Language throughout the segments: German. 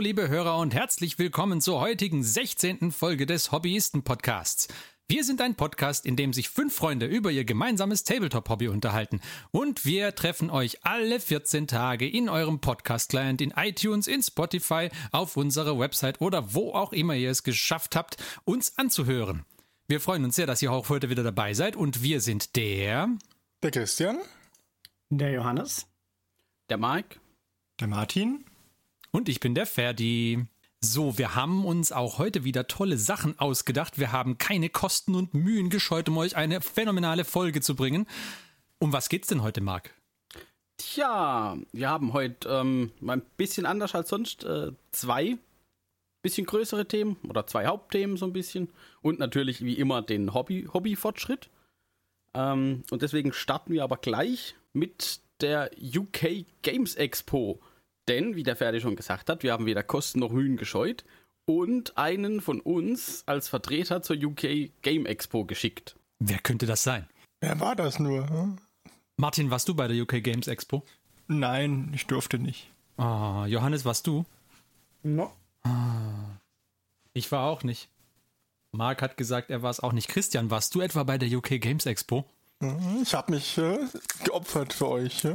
Hallo, liebe Hörer und herzlich willkommen zur heutigen 16. Folge des Hobbyisten-Podcasts. Wir sind ein Podcast, in dem sich fünf Freunde über ihr gemeinsames Tabletop-Hobby unterhalten. Und wir treffen euch alle 14 Tage in eurem Podcast-Client, in iTunes, in Spotify, auf unserer Website oder wo auch immer ihr es geschafft habt, uns anzuhören. Wir freuen uns sehr, dass ihr auch heute wieder dabei seid und wir sind der... Der Christian. Der Johannes. Der Mike. Der Martin. Und ich bin der Ferdi. So, wir haben uns auch heute wieder tolle Sachen ausgedacht. Wir haben keine Kosten und Mühen gescheut, um euch eine phänomenale Folge zu bringen. Um was geht's denn heute, Marc? Tja, wir haben heute ähm, mal ein bisschen anders als sonst äh, zwei bisschen größere Themen oder zwei Hauptthemen so ein bisschen und natürlich wie immer den Hobby Hobbyfortschritt. Ähm, und deswegen starten wir aber gleich mit der UK Games Expo. Denn, wie der Ferdi schon gesagt hat, wir haben weder Kosten noch Mühen gescheut und einen von uns als Vertreter zur UK Game Expo geschickt. Wer könnte das sein? Wer war das nur? Hm? Martin, warst du bei der UK Games Expo? Nein, ich durfte nicht. Ah, Johannes, warst du? No. Ah, ich war auch nicht. Marc hat gesagt, er war es auch nicht. Christian, warst du etwa bei der UK Games Expo? Ich habe mich äh, geopfert für euch. Ja?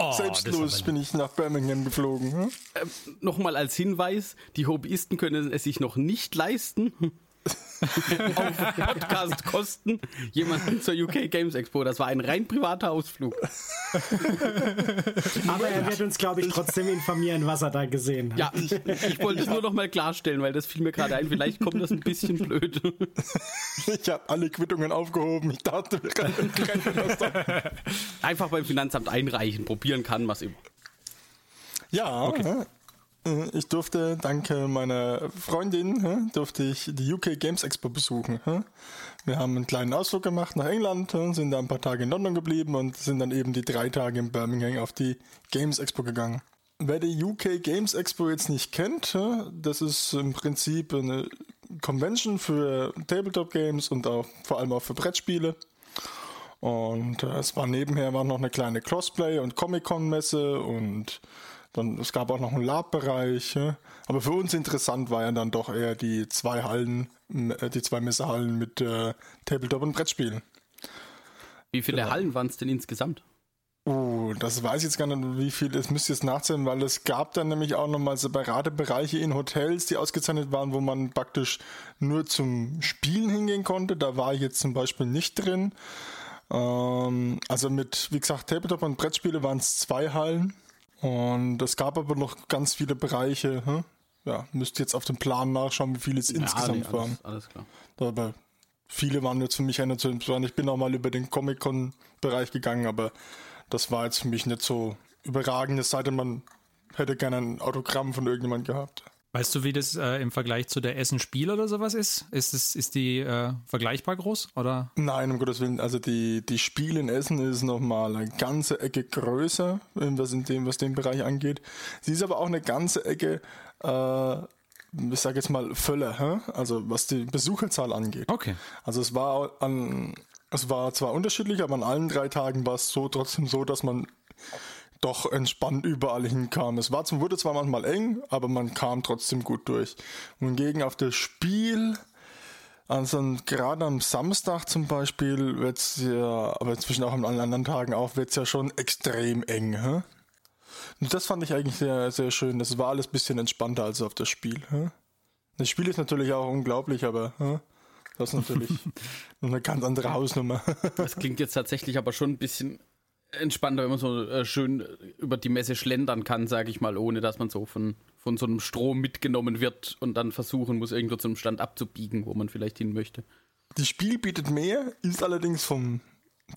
Oh, Selbstlos bin ich nach Birmingham geflogen. Ja? Ähm, Nochmal als Hinweis, die Hobbyisten können es sich noch nicht leisten, auf Podcast-Kosten jemanden zur UK Games Expo. Das war ein rein privater Ausflug. Aber er wird uns, glaube ich, trotzdem informieren, was er da gesehen hat. Ja, ich, ich wollte es nur noch mal klarstellen, weil das fiel mir gerade ein. Vielleicht kommt das ein bisschen blöd. Ich habe alle Quittungen aufgehoben. Ich dachte, wir können das doch. Einfach beim Finanzamt einreichen, probieren kann, was immer. Ja, äh, ich durfte, danke meiner Freundin, äh, durfte ich die UK Games Expo besuchen. äh. Wir haben einen kleinen Ausflug gemacht nach England, äh, sind da ein paar Tage in London geblieben und sind dann eben die drei Tage in Birmingham auf die Games Expo gegangen. Wer die UK Games Expo jetzt nicht kennt, äh, das ist im Prinzip eine Convention für Tabletop Games und auch vor allem auch für Brettspiele. Und äh, es war nebenher war noch eine kleine Cosplay- und Comic-Con-Messe und dann, es gab auch noch einen Lab-Bereich. Ja. Aber für uns interessant war ja dann doch eher die zwei Hallen, äh, die zwei Messehallen mit äh, Tabletop und Brettspielen. Wie viele Genau. Hallen waren es denn insgesamt? Oh, das weiß ich jetzt gar nicht, wie viel, das müsst ihr jetzt nachzählen, weil es gab dann nämlich auch nochmal separate Bereiche in Hotels, die ausgezeichnet waren, wo man praktisch nur zum Spielen hingehen konnte. Da war ich jetzt zum Beispiel nicht drin. Ähm, also mit, wie gesagt, Tabletop und Brettspiele waren es zwei Hallen. Und es gab aber noch ganz viele Bereiche. Hm? Ja, müsst ihr jetzt auf dem Plan nachschauen, wie viele es insgesamt nee, waren. alles, alles klar. Aber viele waren jetzt für mich einer zu interessant. Ich bin auch mal über den Comic-Con-Bereich gegangen, aber das war jetzt für mich nicht so überragend, es sei denn, man hätte gerne ein Autogramm von irgendjemand gehabt. Weißt du, wie das äh, im Vergleich zu der Essen-Spiel oder sowas ist? Ist, es, ist die äh, vergleichbar groß? Oder? Nein, um Gottes Willen, also die, die Spiele in Essen ist nochmal eine ganze Ecke größer, was, in dem, was den Bereich angeht. Sie ist aber auch eine ganze Ecke, äh, ich sage jetzt mal, Völler, hä? also was die Besucherzahl angeht. Okay. Also es war an, es war zwar unterschiedlich, aber an allen drei Tagen war es so trotzdem so, dass man doch entspannt überall hinkam. Es war zum, wurde zwar manchmal eng, aber man kam trotzdem gut durch. Wohingegen auf das Spiel, also gerade am Samstag zum Beispiel, wird's ja, aber inzwischen auch an allen anderen Tagen auch, wird's ja schon extrem eng. Hä? Und das fand ich eigentlich sehr, sehr schön. Das war alles ein bisschen entspannter als auf das Spiel. Hä? Das Spiel ist natürlich auch unglaublich, aber hä? das ist natürlich eine ganz andere Hausnummer. Das klingt jetzt tatsächlich aber schon ein bisschen entspannter, wenn man so äh, schön über die Messe schlendern kann, sage ich mal, ohne dass man so von, von so einem Strom mitgenommen wird und dann versuchen muss, irgendwo zum Stand abzubiegen, wo man vielleicht hin möchte. Das Spiel bietet mehr, ist allerdings vom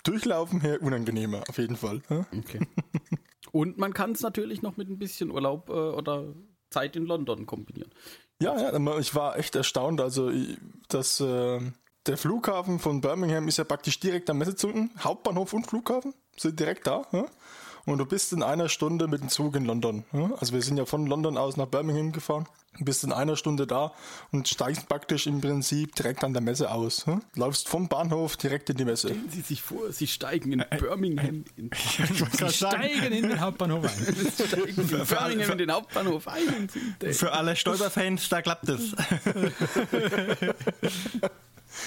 Durchlaufen her unangenehmer, auf jeden Fall. Okay. und man kann es natürlich noch mit ein bisschen Urlaub äh, oder Zeit in London kombinieren. Ja, ja, ich war echt erstaunt. Also, dass äh, der Flughafen von Birmingham ist ja praktisch direkt am Messezentrum, Hauptbahnhof und Flughafen sind direkt da. Ja? und du bist in einer Stunde mit dem Zug in London. Also wir sind ja von London aus nach Birmingham gefahren. Du bist in einer Stunde da und steigst praktisch im Prinzip direkt an der Messe aus. Läufst vom Bahnhof direkt in die Messe. Stellen Sie sich vor, Sie steigen in Birmingham in, Sie steigen in den Hauptbahnhof ein. Sie steigen in Birmingham in den Hauptbahnhof ein. Für alle Stolperfans, da klappt es.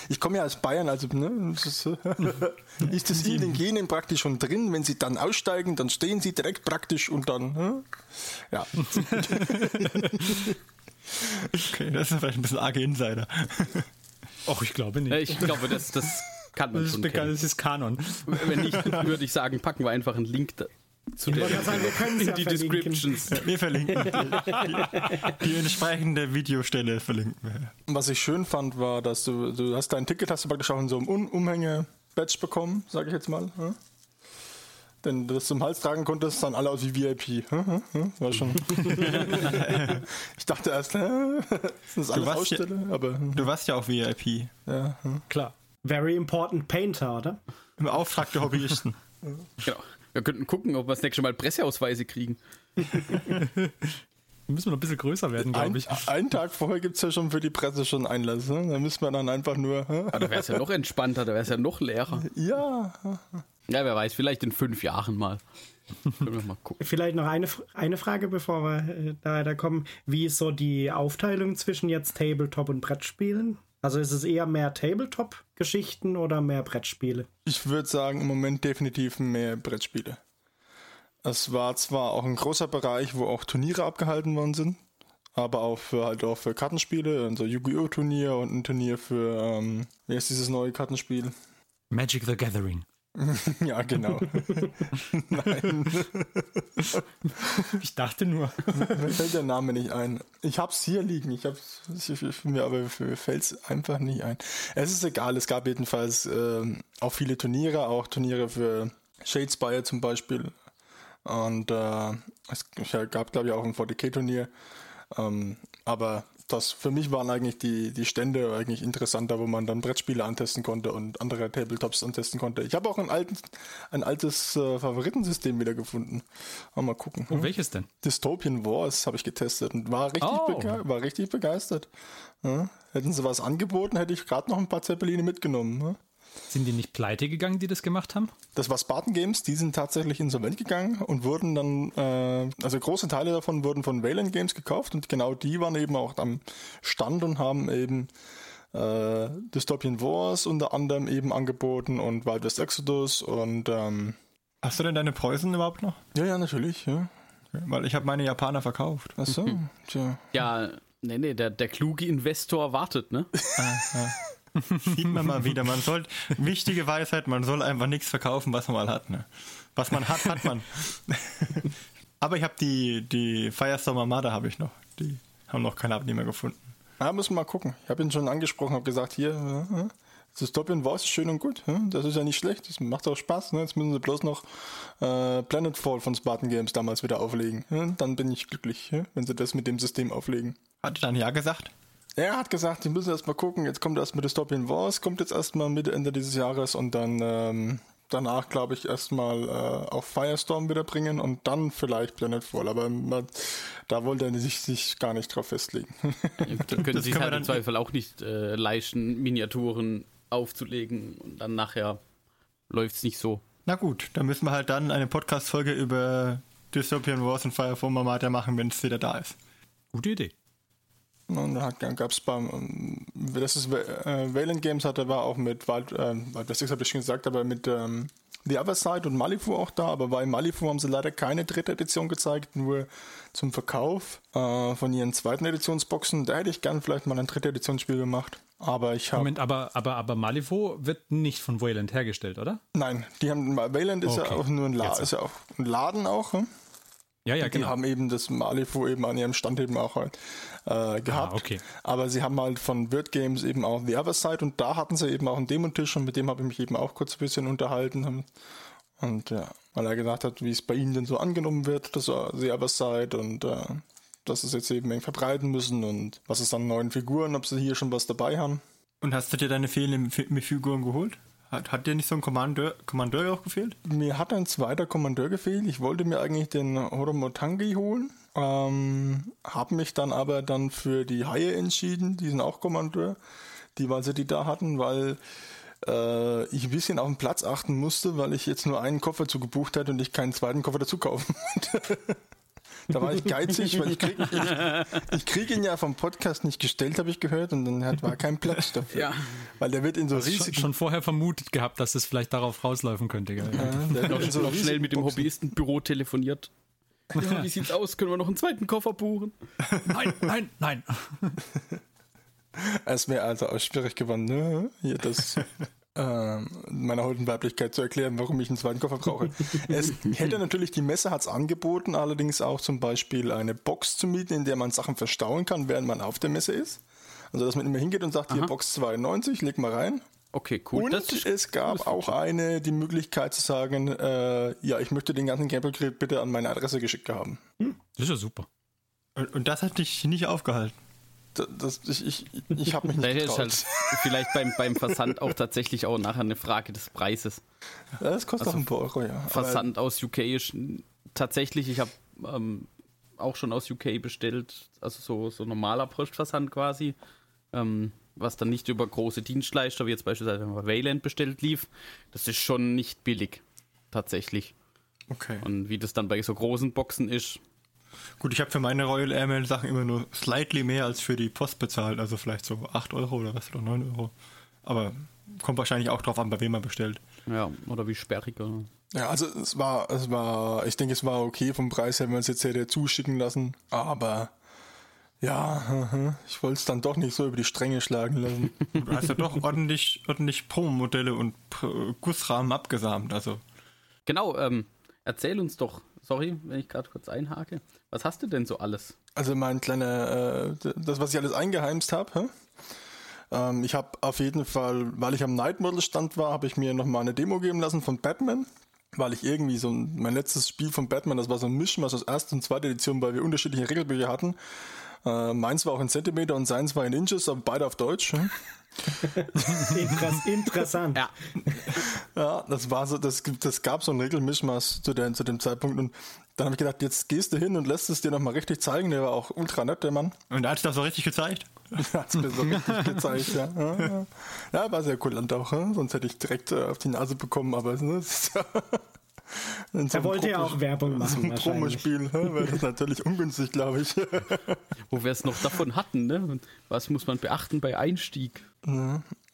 Ich komme ja aus Bayern, also ne, das ist, ist das in den Genen praktisch schon drin. Wenn sie dann aussteigen, dann stehen sie direkt praktisch und dann, äh, ja. Okay, das ist vielleicht ein bisschen arge Insider. Och, ich glaube nicht. Ich glaube, das, das kann man das, ist schon bekannt, kennen. das ist Kanon. Wenn nicht, würde ich sagen, packen wir einfach einen Link da, zu Ich der, sagen, wir können es in ja die verlinken. Descriptions. Wir verlinken die, die entsprechende Videostelle verlinken wir. Was ich schön fand, war, dass du, du hast dein Ticket, hast du praktisch auch in so einem Umhänge-Badge bekommen, sage ich jetzt mal. Ja? Denn du das zum Hals tragen konntest, sahen alle aus wie VIP. Ja, ja, ja, War schon. ich dachte erst, sind das alles warst ja-? Aber Du warst ja auch VIP. ja, ja. Klar. Very important painter, oder? Im Auftrag der Hobbyisten. Genau. Wir könnten gucken, ob wir das nächste Mal Presseausweise kriegen. Müssen wir noch ein bisschen größer werden, Ein, glaube ich. einen Tag vorher gibt es ja schon für die Presse schon Einlass. Ne? Da müssen wir dann einfach nur. Aber da wäre es ja noch entspannter, da wäre es ja noch leerer. Ja, Ja, wer weiß, vielleicht in fünf Jahren mal. Können wir mal gucken. Vielleicht noch eine, eine Frage, bevor wir äh, da, da kommen. Wie ist so die Aufteilung zwischen jetzt Tabletop und Brettspielen? Also ist es eher mehr Tabletop-Geschichten oder mehr Brettspiele? ich würde sagen, im Moment definitiv mehr Brettspiele. Es war zwar auch ein großer Bereich, wo auch Turniere abgehalten worden sind, aber auch für halt auch für Kartenspiele, also Yu-Gi-Oh! Turnier und ein Turnier für, ähm, wie heißt dieses neue Kartenspiel? Magic the Gathering. ja, genau. Nein, Ich dachte nur. mir fällt der Name nicht ein. Ich hab's hier liegen, ich hab's, mir aber mir fällt's einfach nicht ein. Es ist egal, es gab jedenfalls ähm, auch viele Turniere, auch Turniere für Shadespire zum Beispiel. Und äh, es gab, glaube ich, auch ein 40k-Turnier. Ähm, aber das für mich waren eigentlich die, die Stände eigentlich interessanter, wo man dann Brettspiele antesten konnte und andere Tabletops antesten konnte. Ich habe auch ein, alten, ein altes äh, Favoritensystem wieder gefunden. Mal gucken. Oh, welches denn? Dystopian Wars habe ich getestet und war richtig, Oh. war richtig begeistert. Ja. Hätten sie was angeboten, hätte ich gerade noch ein paar Zeppeline mitgenommen. Ne? Sind die nicht pleite gegangen, die das gemacht haben? Das war Spartan Games, die sind tatsächlich insolvent gegangen und wurden dann, äh, also große Teile davon wurden von Wayland Games gekauft und genau die waren eben auch am Stand und haben eben äh, Dystopian Wars unter anderem eben angeboten und Wild West Exodus und ähm, Hast du denn deine Preußen überhaupt noch? ja, ja, natürlich, ja. Weil ich habe meine Japaner verkauft. Achso, tja. Ja, nee, nee, der, der kluge Investor wartet, ne? Sieht man mal wieder. Man soll, wichtige Weisheit, man soll einfach nichts verkaufen, was man mal hat. Ne? Was man hat, hat man. Aber ich habe die, die Firestorm Armada habe ich noch. Die haben noch keinen Abnehmer gefunden. Ja, müssen wir mal gucken. Ich habe ihn schon angesprochen, habe gesagt, hier, äh, äh, Dystopian Wars ist schön und gut. äh, Das ist ja nicht schlecht, das macht auch Spaß. Ne? Jetzt müssen sie bloß noch äh, Planetfall von Spartan Games damals wieder auflegen. Dann bin ich glücklich, wenn sie das mit dem System auflegen. Hat dann ja gesagt. Er hat gesagt, die müssen erst mal gucken. Jetzt kommt erst mit Dystopian Wars, kommt jetzt erstmal Mitte, Ende dieses Jahres und dann ähm, danach, glaube ich, erstmal äh, auch Firestorm wieder bringen und dann vielleicht Planetfall. Aber man, da wollte er sich, sich gar nicht drauf festlegen. Dann können Das sie können wir halt dann- im Zweifel auch nicht äh, leisten, Miniaturen aufzulegen und dann nachher läuft es nicht so. Na gut, dann müssen wir halt dann eine Podcast-Folge über Dystopian Wars und Fireform Armada machen, wenn es wieder da ist. Gute Idee. Und da gab es beim, ähm, das ist äh, Wayland Games hatte, war auch mit Wild, äh, Wild West habe ich schon gesagt, aber mit ähm, The Other Side und Malifu auch da, aber bei Malifu haben sie leider keine dritte Edition gezeigt, nur zum Verkauf äh, von ihren zweiten Editionsboxen. Da hätte ich gern vielleicht mal ein dritte Editionsspiel gemacht. Aber ich habe. Moment, aber, aber, aber Malifaux wird nicht von Wayland hergestellt, oder? Nein, die haben Wayland ist ja Okay, auch nur ein, La jetzt. ist ja auch ein Laden auch. Hm? Ja, ja, Die genau. haben eben das Malifu eben an ihrem Stand eben auch halt, äh, gehabt. Ah, okay. Aber sie haben halt von Word Games eben auch The Other Side und da hatten sie eben auch einen Demontisch und mit dem habe ich mich eben auch kurz ein bisschen unterhalten. Und ja, weil er gesagt hat, wie es bei ihnen denn so angenommen wird, das äh, The Other Side und äh, dass sie es jetzt eben eng verbreiten müssen und was ist an neuen Figuren, ob sie hier schon was dabei haben. Und hast du dir deine fehlenden Fi- Figuren geholt? Hat, hat dir nicht so ein Kommandeur, Kommandeur auch gefehlt? Mir hat ein zweiter Kommandeur gefehlt. Ich wollte mir eigentlich den Horomotangi holen. Ähm, habe mich dann aber dann für die Haie entschieden. Die sind auch Kommandeur. Die, weil sie die da hatten, weil äh, ich ein bisschen auf den Platz achten musste, weil ich jetzt nur einen Koffer zu gebucht hatte und ich keinen zweiten Koffer dazu kaufen wollte. Da war ich geizig, weil ich krieg, ich, ich krieg ihn ja vom Podcast nicht gestellt, habe ich gehört, und dann hat, war kein Platz dafür. Ja. Weil der wird in so riesig. Schon, schon vorher vermutet gehabt, dass es vielleicht darauf rauslaufen könnte. Gell? Ja, der noch, so noch schnell mit dem Hobbyistenbüro telefoniert. Ja, wie sieht's aus? Können wir noch einen zweiten Koffer buchen? Nein, nein, nein. Es wäre also auch schwierig geworden, ne? Hier das ähm, meiner heutigen Weiblichkeit zu erklären, warum ich einen zweiten Koffer brauche. es hätte natürlich, die Messe hat es angeboten, allerdings auch zum Beispiel eine Box zu mieten, in der man Sachen verstauen kann, während man auf der Messe ist. Also, dass man immer hingeht und sagt, Aha. hier Box 92, leg mal rein. Okay, cool. Und es gab auch eine, die Möglichkeit zu sagen, äh, ja, ich möchte den ganzen Campbell Grill bitte an meine Adresse geschickt haben. Hm, das ist ja super. Und, und das hat dich nicht aufgehalten? Das, ich, ich, ich habe mich nicht getraut. Halt vielleicht beim, beim Versand auch tatsächlich auch nachher eine Frage des Preises. Ja, das kostet also, auch ein paar Euro, ja. Versand aus UK ist tatsächlich, ich habe ähm, auch schon aus UK bestellt, also so, so normaler Postversand quasi, ähm, was dann nicht über große Dienstleister, wie jetzt beispielsweise wenn man Wayland bestellt, lief. Das ist schon nicht billig, tatsächlich. Okay. Und wie das dann bei so großen Boxen ist, Gut, ich habe für meine Royal Airmail Sachen immer nur slightly mehr als für die Post bezahlt, also vielleicht so 8 Euro oder was, oder 9 Euro. Aber kommt wahrscheinlich auch drauf an, bei wem man bestellt. Ja, oder wie sperrig. Oder? Ja, also es war, es war, ich denke, es war okay vom Preis her, wenn man es jetzt hätte zuschicken lassen, aber ja, ich wollte es dann doch nicht so über die Stränge schlagen lassen. Du hast ja doch ordentlich, ordentlich Promo-Modelle und Gussrahmen abgesamt, also. Genau, ähm, erzähl uns doch, sorry, wenn ich gerade kurz einhake. Was hast du denn so alles? Also mein kleiner, äh, das, was ich alles eingeheimst habe. Ähm, ich habe auf jeden Fall, weil ich am Night Model Stand war, habe ich mir nochmal eine Demo geben lassen von Batman. Weil ich irgendwie so ein, mein letztes Spiel von Batman, das war so ein Mischmasch aus erster und zweiter Edition, weil wir unterschiedliche Regelbücher hatten. Äh, meins war auch in Zentimeter und seins war in Inches, aber beide auf Deutsch. Hm? Interess interessant. Ja. ja, das war so, das, das gab so einen Regelmischmaß zu, der, zu dem Zeitpunkt und dann habe ich gedacht, jetzt gehst du hin und lässt es dir nochmal richtig zeigen. Der war auch ultra nett, der Mann. Und da hat es das so richtig gezeigt? hat es mir so richtig gezeigt, ja. ja. Ja, war sehr kulant auch, sonst hätte ich direkt äh, auf die Nase bekommen, aber ne, so er wollte ja auch Werbung machen. Ein Promospiel wäre das natürlich ungünstig, glaube ich. Wo wir es noch davon hatten, ne? Was muss man beachten bei Einstieg?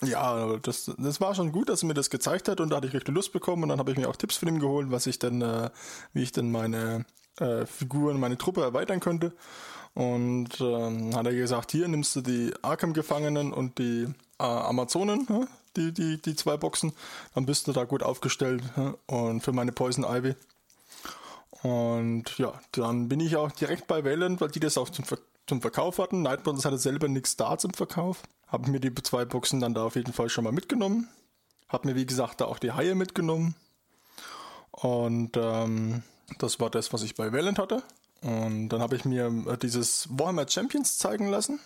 Ja, das, das war schon gut, dass er mir das gezeigt hat und da hatte ich richtig Lust bekommen und dann habe ich mir auch Tipps von ihm geholt, was ich dann, äh, wie ich dann meine äh, Figuren, meine Truppe erweitern könnte. Und ähm, hat er gesagt, hier nimmst du die Arkham-Gefangenen und die äh, Amazonen, die, die, die zwei Boxen, dann bist du da gut aufgestellt. Und für meine Poison Ivy. Und ja, dann bin ich auch direkt bei Wayland, weil die das auch zum, Ver zum Verkauf hatten. Night Brothers hatte selber nichts da zum Verkauf. Habe mir die zwei Boxen dann da auf jeden Fall schon mal mitgenommen. Habe mir, wie gesagt, da auch die Haie mitgenommen. Und ähm, das war das, was ich bei Wayland hatte. Und dann habe ich mir äh, dieses Warhammer Champions zeigen lassen.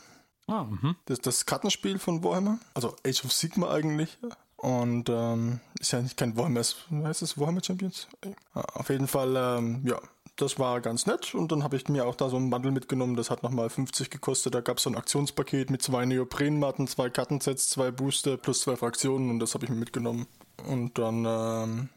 Ah, mhm. das, das Kartenspiel von Warhammer. Also Age of Sigma eigentlich. Und ähm, ist ja nicht kein Warhammer, heißt es Warhammer Champions? Ja, auf jeden Fall, ähm, ja, das war ganz nett. Und dann habe ich mir auch da so ein Bundle mitgenommen, das hat nochmal 50 gekostet. Da gab es so ein Aktionspaket mit zwei Neoprenmatten, zwei Kartensets, zwei Booster plus zwei Fraktionen und das habe ich mir mitgenommen. Und dann ähm,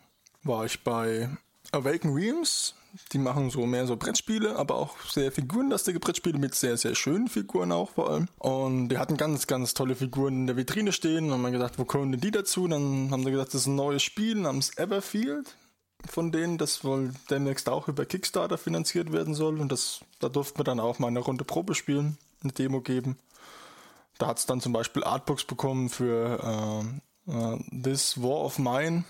war ich bei Awaken Realms. Die machen so mehr so Brettspiele, aber auch sehr figurenlastige Brettspiele mit sehr, sehr schönen Figuren auch vor allem. Und die hatten ganz, ganz tolle Figuren in der Vitrine stehen. Und haben wir gedacht, wo kommen denn die dazu? Dann haben sie gesagt, das ist ein neues Spiel namens Everfield von denen, das wohl demnächst auch über Kickstarter finanziert werden soll. Und das, da durften wir dann auch mal eine Runde Probe spielen, eine Demo geben. Da hat es dann zum Beispiel Artbooks bekommen für äh, uh, This War of Mine.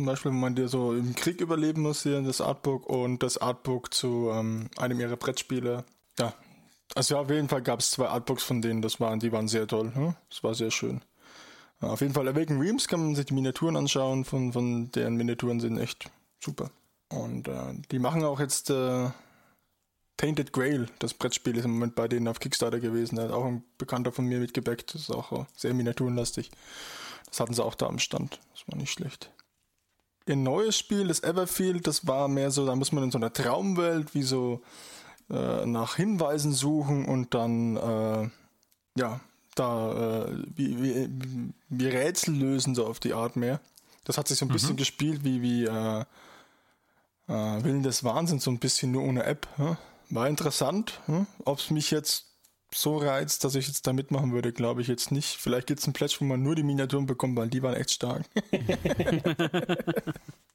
Zum Beispiel, wenn man dir so im Krieg überleben muss, hier das Artbook und das Artbook zu ähm, einem ihrer Brettspiele. Ja, also ja, auf jeden Fall gab es zwei Artbooks von denen, das waren, die waren sehr toll. Hm? Das war sehr schön. Auf jeden Fall Awaken Realms kann man sich die Miniaturen anschauen, von, von deren Miniaturen sind echt super. Und äh, die machen auch jetzt äh, Tainted Grail, das Brettspiel ist im Moment bei denen auf Kickstarter gewesen. Da hat auch ein Bekannter von mir mitgebackt, das ist auch äh, sehr miniaturenlastig. Das hatten sie auch da am Stand. Das war nicht schlecht. Ihr neues Spiel, das Everfield, das war mehr so, da muss man in so einer Traumwelt wie so äh, nach Hinweisen suchen und dann äh, ja, da äh, wie, wie, wie, Rätsel lösen, so auf die Art mehr. Das hat sich so ein mhm. bisschen gespielt wie, wie äh, äh, Willen des Wahnsinns, so ein bisschen nur ohne App. Ja? War interessant. Hm? Ob es mich jetzt so reizt, dass ich jetzt da mitmachen würde, glaube ich jetzt nicht. Vielleicht gibt es einen Pledge, wo man nur die Miniaturen bekommt, weil die waren echt stark.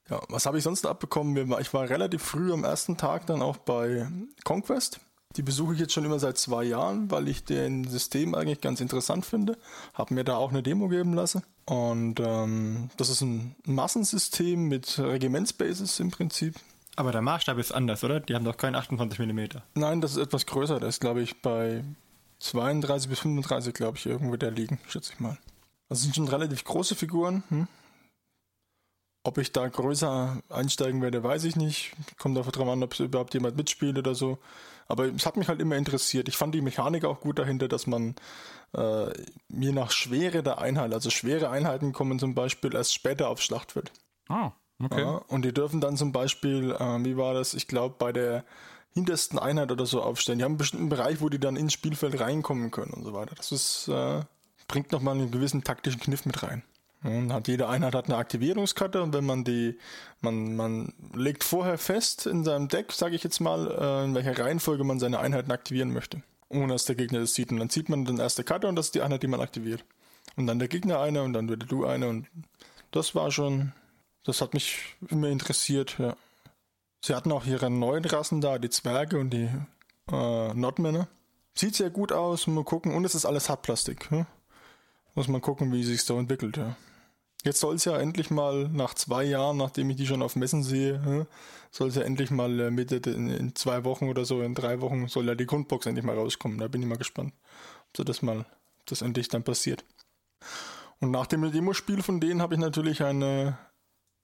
ja, was habe ich sonst abbekommen? Ich war relativ früh am ersten Tag dann auch bei Conquest. Die besuche ich jetzt schon immer seit zwei Jahren, weil ich den System eigentlich ganz interessant finde. Habe mir da auch eine Demo geben lassen. Und ähm, das ist ein Massensystem mit Regimentsbases im Prinzip. Aber der Maßstab ist anders, oder? Die haben doch keinen 28 mm. Nein, das ist etwas größer. Das ist, glaube ich, bei 32 bis 35, glaube ich, irgendwo da liegen, schätze ich mal. Das sind schon relativ große Figuren. Hm? Ob ich da größer einsteigen werde, weiß ich nicht. Kommt darauf an, ob überhaupt jemand mitspielt oder so. Aber es hat mich halt immer interessiert. Ich fand die Mechanik auch gut dahinter, dass man äh, je nach Schwere der Einheit, also schwere Einheiten kommen zum Beispiel erst später auf Schlachtfeld. Ah, okay. Ja, und die dürfen dann zum Beispiel, äh, wie war das, ich glaube, bei der hintersten Einheit oder so aufstellen. Die haben einen bestimmten Bereich, wo die dann ins Spielfeld reinkommen können und so weiter. Das ist, äh, bringt nochmal einen gewissen taktischen Kniff mit rein. Und hat, jede Einheit hat eine Aktivierungskarte und wenn man die, man, man legt vorher fest in seinem Deck, sage ich jetzt mal, äh, in welcher Reihenfolge man seine Einheiten aktivieren möchte. Ohne dass der Gegner das sieht. Und dann zieht man dann erste Karte und das ist die Einheit, die man aktiviert. Und dann der Gegner eine und dann wieder du eine und das war schon, das hat mich immer interessiert, ja. Sie hatten auch ihre neuen Rassen da, die Zwerge und die äh, Nordmänner. Sieht sehr gut aus, mal gucken. Und es ist alles Hartplastik. Hm? Muss man gucken, wie sich so entwickelt, ja. Jetzt soll es ja endlich mal nach zwei Jahren, nachdem ich die schon auf Messen sehe, hm, soll es ja endlich mal äh, Mitte in, in, zwei Wochen oder so, in drei Wochen soll ja die Grundbox endlich mal rauskommen. Da bin ich mal gespannt, ob das mal, das endlich dann passiert. Und nach dem Demospiel von denen habe ich natürlich eine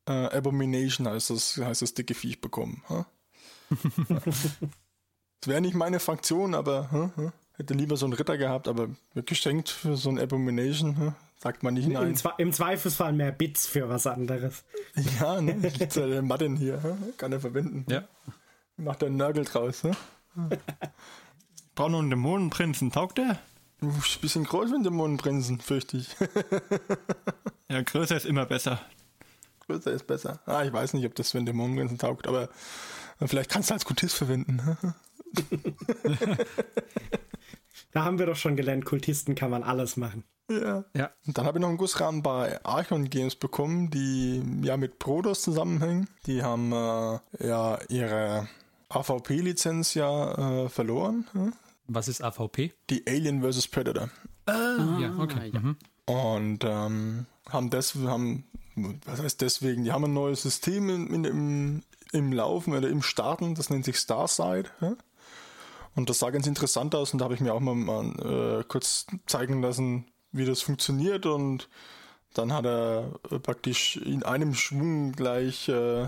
äh, Abomination heißt das, heißt das dicke Viech bekommen. das wäre nicht meine Fraktion, aber huh, huh, hätte lieber so einen Ritter gehabt, aber geschenkt für so ein Abomination, huh, sagt man nicht nein. Im, Zwe im, Zweifelsfall mehr Bits für was anderes. Ja, ne? Liegt ja der Madden hier, kann er verwenden. Ja. Macht er einen Nörgel draus. Ne? Braucht noch einen Dämonenprinzen, taugt der? Bisschen groß wie ein Dämonenprinzen, fürchte ich. ja, größer ist immer besser größer ist besser. Ah, ich weiß nicht, ob das für den Dämonengrenzen taugt, aber vielleicht kannst du als Kultist verwenden. da haben wir doch schon gelernt, Kultisten kann man alles machen. Ja. ja. Und dann habe ich noch einen Gussrahmen bei Archon Games bekommen, die ja mit Prodos zusammenhängen. Die haben äh, ja ihre AVP-Lizenz ja äh, verloren. Hm? Was ist AVP? Die Alien vs. Predator. Ah, ja, okay. Mhm. Und ähm, haben das, haben was heißt deswegen, die haben ein neues System in, im, im Laufen oder im Starten, das nennt sich Starside. Ja? Und das sah ganz interessant aus und da habe ich mir auch mal, mal äh, kurz zeigen lassen, wie das funktioniert und dann hat er äh, praktisch in einem Schwung gleich äh,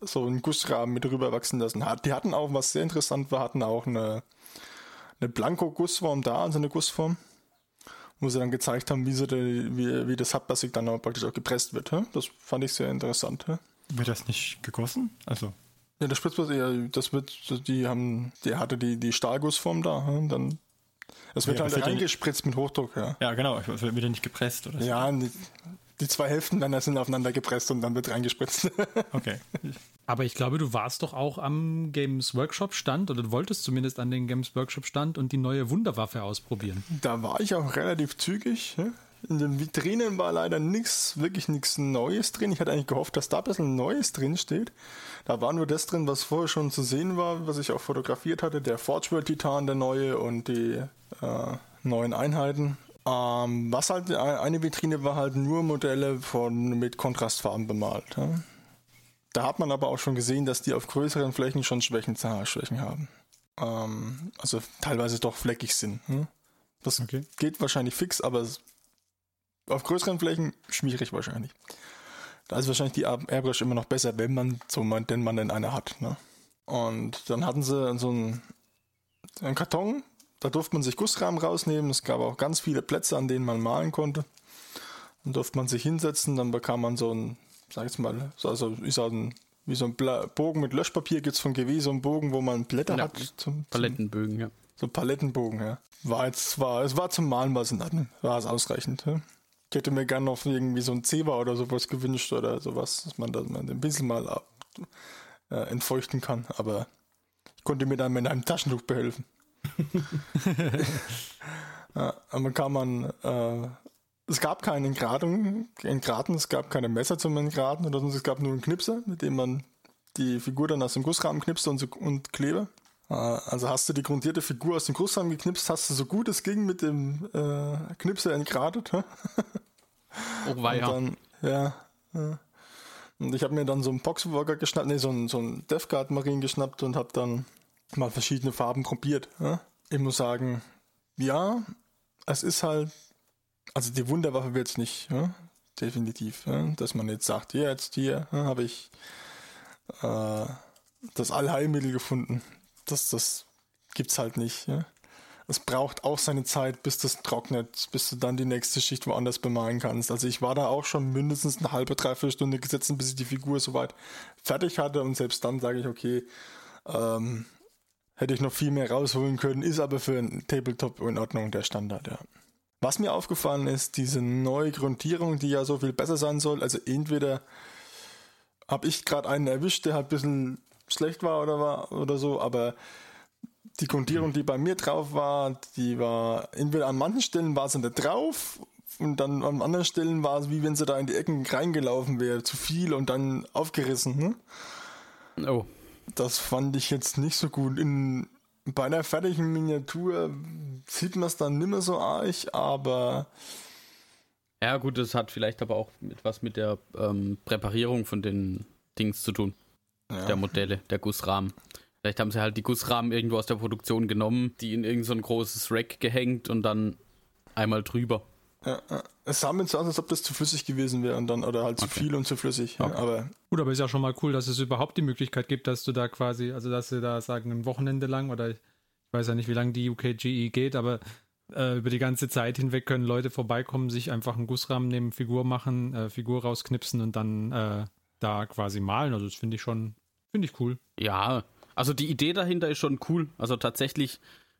so einen Gussrahmen mit rüberwachsen lassen. Die hatten auch, was sehr interessant war, hatten auch eine, eine Blanko-Gussform da, also eine Gussform wo sie dann gezeigt haben, wie, sie die, wie, wie das Hardbasic dann auch praktisch auch gepresst wird. Das fand ich sehr interessant. Wird das nicht gegossen? Also. Ja, das Spritzpass, ja, das wird, die haben, der hatte die, die Stahlgussform da, dann es wird ja, halt reingespritzt mit Hochdruck, ja. Ja, genau, es wird wieder nicht gepresst, oder? So. Ja, die, die, zwei Hälften dann sind aufeinander gepresst und dann wird reingespritzt. okay. Aber ich glaube, du warst doch auch am Games Workshop Stand oder du wolltest zumindest an den Games Workshop Stand und die neue Wunderwaffe ausprobieren. Da war ich auch relativ zügig. In den Vitrinen war leider nichts, wirklich nichts Neues drin. Ich hatte eigentlich gehofft, dass da ein bisschen Neues drin steht. Da war nur das drin, was vorher schon zu sehen war, was ich auch fotografiert hatte. Der Forge World Titan, der neue und die äh, neuen Einheiten. Ähm, was halt, eine Vitrine war halt nur Modelle von, mit Kontrastfarben bemalt. Ja? Da hat man aber auch schon gesehen, dass die auf größeren Flächen schon Schwächen, Schwächen haben. Ähm, also teilweise doch fleckig sind. Hm? Das okay. geht wahrscheinlich fix, aber auf größeren Flächen schwierig wahrscheinlich. Da ist wahrscheinlich die Airbrush immer noch besser, wenn man so man, denn man denn eine hat. Ne? Und dann hatten sie so einen, einen Karton, da durfte man sich Gussrahmen rausnehmen. Es gab auch ganz viele Plätze, an denen man malen konnte. Dann durfte man sich hinsetzen, dann bekam man so ein, sag ich mal, also ist auch ein, wie so ein Bla Bogen mit Löschpapier gibt es von GW, so ein Bogen, wo man Blätter Ja, hat. Zum, zum, Palettenbögen, ja. so Palettenbogen, ja. War jetzt, war, es war zum Malen was in Ordnung. War es ausreichend, ja. Ich hätte mir gerne noch irgendwie so ein Zewa oder sowas gewünscht oder sowas, dass man, dass man den Pinsel mal ab, äh, entfeuchten kann, aber ich konnte mir dann mit einem Taschentuch behelfen. ja, aber kann man, äh, es gab keinen Engraten, Engraten, es gab keine Messer zum Engraten oder sonst, es gab nur einen Knipser, mit dem man die Figur dann aus dem Gussrahmen knipste und, so, und Kleber. Äh, Also hast du die grundierte Figur aus dem Gussrahmen geknipst, hast du so gut es ging mit dem äh, Knipser entgratet. Oh, Und weia. dann, ja, ja. Und ich habe mir dann so einen Boxwalker geschnappt, nee, so einen, so einen Death Guard Marine geschnappt und habe dann mal verschiedene Farben probiert. Ja. Ich muss sagen, ja, es ist halt, also die Wunderwaffe wird's nicht, ja, definitiv. Ja, dass man jetzt sagt, jetzt hier ja, habe ich äh, das Allheilmittel gefunden. Das, das gibt's halt nicht. Es braucht auch seine Zeit, bis das trocknet, bis du dann die nächste Schicht woanders bemalen kannst. Also ich war da auch schon mindestens eine halbe, dreiviertel Stunde gesessen, bis ich die Figur soweit fertig hatte und selbst dann sage ich, okay, ähm, hätte ich noch viel mehr rausholen können, ist aber für ein Tabletop in Ordnung der Standard, ja. Was mir aufgefallen ist, diese neue Grundierung, die ja so viel besser sein soll, also entweder habe ich gerade einen erwischt, der halt ein bisschen schlecht war oder war oder so, aber die Grundierung, die bei mir drauf war, die war entweder an manchen Stellen war sie nicht drauf und dann an anderen Stellen war es wie wenn sie da in die Ecken reingelaufen wäre, zu viel und dann aufgerissen. Ne? Oh. Das fand ich jetzt nicht so gut. In, bei einer fertigen Miniatur sieht man es dann nicht mehr so arg, aber Ja, gut, das hat vielleicht aber auch etwas mit der ähm, Präparierung von den Dings zu tun. ja. Der Modelle, der Gussrahmen. Vielleicht haben sie halt die Gussrahmen irgendwo aus der Produktion genommen, die in irgendein so ein großes Rack gehängt und dann einmal drüber. Ja, ja. es sah mir so aus, als ob das zu flüssig gewesen wäre und dann oder halt zu Okay. viel und zu flüssig. Ja, Okay. aber Gut, aber ist ja schon mal cool, dass es überhaupt die Möglichkeit gibt, dass du da quasi, also dass sie da sagen, ein Wochenende lang oder ich weiß ja nicht, wie lange die UKGE geht, aber äh, über die ganze Zeit hinweg können Leute vorbeikommen, sich einfach einen Gussrahmen nehmen, Figur machen, äh, Figur rausknipsen und dann äh, da quasi malen. Also das finde ich schon, finde ich cool. Ja, also die Idee dahinter ist schon cool. Also tatsächlich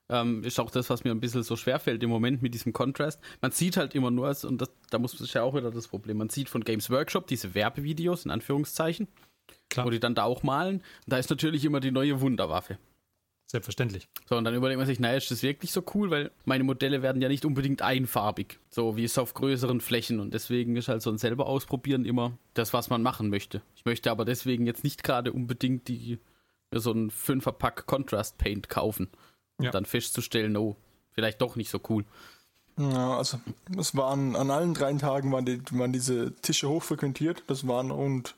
ähm, ist auch das, was mir ein bisschen so schwerfällt im Moment mit diesem Kontrast. Man sieht halt immer nur, und das, da muss ist ja auch wieder das Problem, man sieht von Games Workshop diese Werbevideos, in Anführungszeichen, Klar. wo die dann da auch malen. Und da ist natürlich immer die neue Wunderwaffe. Selbstverständlich. So, und dann überlegt man sich, naja, ist das wirklich so cool? Weil meine Modelle werden ja nicht unbedingt einfarbig, so wie es auf größeren Flächen. Und deswegen ist halt so ein selber ausprobieren immer das, was man machen möchte. Ich möchte aber deswegen jetzt nicht gerade unbedingt die so ein Fünferpack Contrast Paint kaufen. Und Ja. dann festzustellen, oh, vielleicht doch nicht so cool. Ja, also es waren an allen drei Tagen waren, die, waren diese Tische hochfrequentiert. Das waren rund,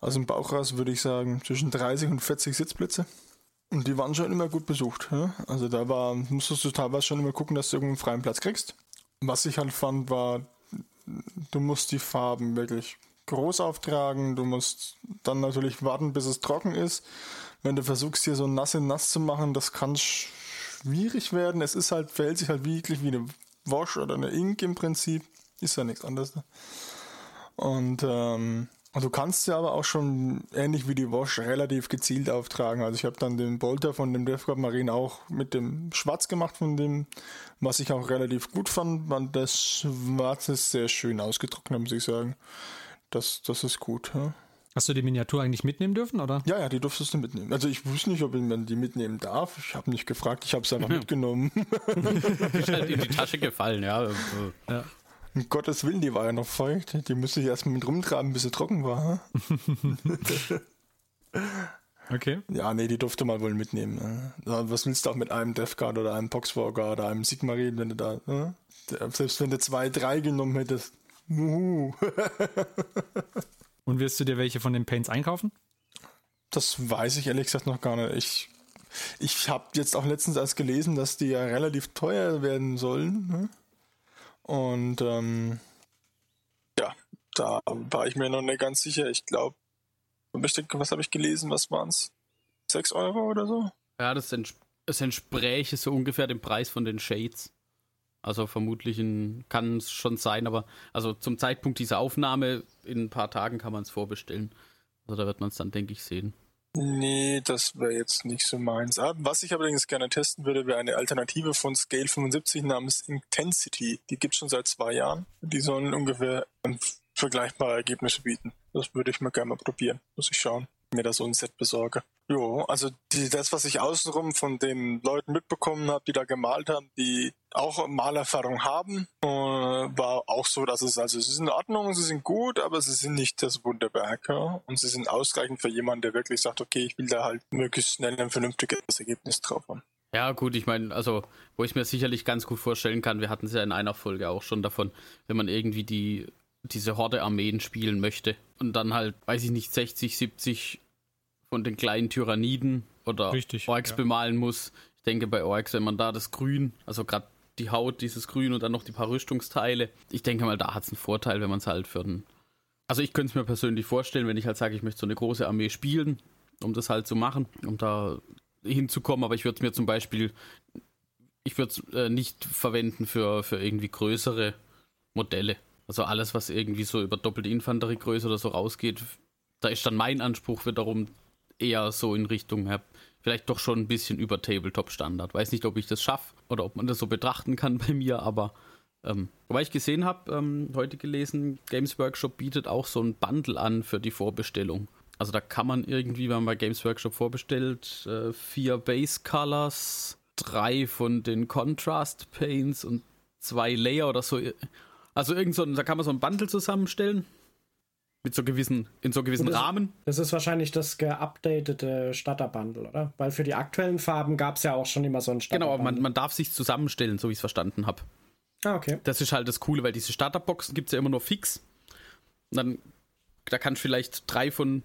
also im Bauchrass würde ich sagen, zwischen 30 und 40 Sitzplätze. Und die waren schon immer gut besucht. Ja? Also da war, musstest du teilweise schon immer gucken, dass du irgendeinen freien Platz kriegst. Was ich halt fand, war, du musst die Farben wirklich groß auftragen. Du musst dann natürlich warten, bis es trocken ist. Wenn du versuchst, hier so nass in nass zu machen, das kann schwierig werden. Es ist halt, verhält sich halt wirklich wie eine Wash oder eine Ink im Prinzip. Ist ja nichts anderes. Und ähm, und du kannst ja aber auch schon ähnlich wie die Wash relativ gezielt auftragen. Also ich habe dann den Bolter von dem Death Guard Marine auch mit dem Schwarz gemacht von dem, was ich auch relativ gut fand, weil das Schwarz ist sehr schön ausgetrocknet, muss ich sagen. Das, das ist gut. Ja? Hast du die Miniatur eigentlich mitnehmen dürfen, oder? Ja, ja, die durftest du mitnehmen. Also ich wusste nicht, ob man die mitnehmen darf. Ich habe nicht gefragt, ich habe es einfach mitgenommen. Ist halt in die Tasche gefallen, ja. Äh, Ja. um Gottes Willen, die war ja noch feucht. Die musste ich erstmal mit rumtragen, bis sie trocken war. Okay. Ja, nee, die durfte man wohl mitnehmen. Ne? Was willst du auch mit einem Death Guard oder einem Poxwalker oder einem Sigmarin, wenn du da, ne? Selbst wenn du zwei, drei genommen hättest. Uhu. Und wirst du dir welche von den Paints einkaufen? Das weiß ich ehrlich gesagt noch gar nicht. Ich, ich habe jetzt auch letztens erst gelesen, dass die ja relativ teuer werden sollen. Ne? Und ähm, ja, da war ich mir noch nicht ganz sicher. Ich glaube, was habe ich gelesen? Was waren es? 6 Euro oder so? ja, das, ents das entspräche so ungefähr dem Preis von den Shades. Also vermutlich kann es schon sein, aber also zum Zeitpunkt dieser Aufnahme in ein paar Tagen kann man es vorbestellen. Also da wird man es dann, denke ich, sehen. Nee, das wäre jetzt nicht so meins. Ah, was ich allerdings gerne testen würde, wäre eine Alternative von Scale 75 namens Intensity. Die gibt es schon seit zwei Jahren. Die sollen ungefähr vergleichbare Ergebnisse bieten. Das würde ich mal gerne mal probieren. Muss ich schauen mir da so ein Set besorge. Jo, also die, das, was ich außenrum von den Leuten mitbekommen habe, die da gemalt haben, die auch Malerfahrung haben, äh, war auch so, dass es, also es ist in Ordnung, sie sind gut, aber sie sind nicht das Wunderwerk. Ja? Und sie sind ausreichend für jemanden, der wirklich sagt, okay, ich will da halt möglichst schnell ein vernünftiges Ergebnis drauf haben. Ja, gut, ich meine, also, wo ich mir sicherlich ganz gut vorstellen kann, wir hatten es ja in einer Folge auch schon davon, wenn man irgendwie die diese Horde-Armeen spielen möchte und dann halt, weiß ich nicht, 60, 70 von den kleinen Tyranniden oder Richtig, Orks ja. bemalen muss. Ich denke bei Orks, wenn man da das Grün, also gerade die Haut, dieses Grün und dann noch die paar Rüstungsteile, ich denke mal, da hat es einen Vorteil, wenn man es halt für den. Also ich könnte es mir persönlich vorstellen, wenn ich halt sage, ich möchte so eine große Armee spielen, um das halt zu machen, um da hinzukommen, aber ich würde es mir zum Beispiel, ich würde es äh, nicht verwenden für, für irgendwie größere Modelle. Also alles, was irgendwie so über doppelte Infanteriegröße oder so rausgeht, da ist dann mein Anspruch wiederum eher so in Richtung, ja, vielleicht doch schon ein bisschen über Tabletop-Standard. Weiß nicht, ob ich das schaffe oder ob man das so betrachten kann bei mir, aber ähm, wobei ich gesehen habe, ähm, heute gelesen, Games Workshop bietet auch so ein Bundle an für die Vorbestellung. Also da kann man irgendwie, wenn man bei Games Workshop vorbestellt, äh, vier Base Colors, drei von den Contrast Paints und zwei Layer oder so also irgend so, da kann man so ein Bundle zusammenstellen. Mit so gewissen, in so gewissen das, Rahmen. Das ist wahrscheinlich das geupdatete Starter-Bundle, oder? Weil für die aktuellen Farben gab es ja auch schon immer so ein Starter-Bundle. Genau, aber man, man darf sich zusammenstellen, so wie ich es verstanden habe. Ah, okay. Das ist halt das Coole, weil diese Starterboxen gibt es ja immer nur fix. Und dann, da kannst du vielleicht drei von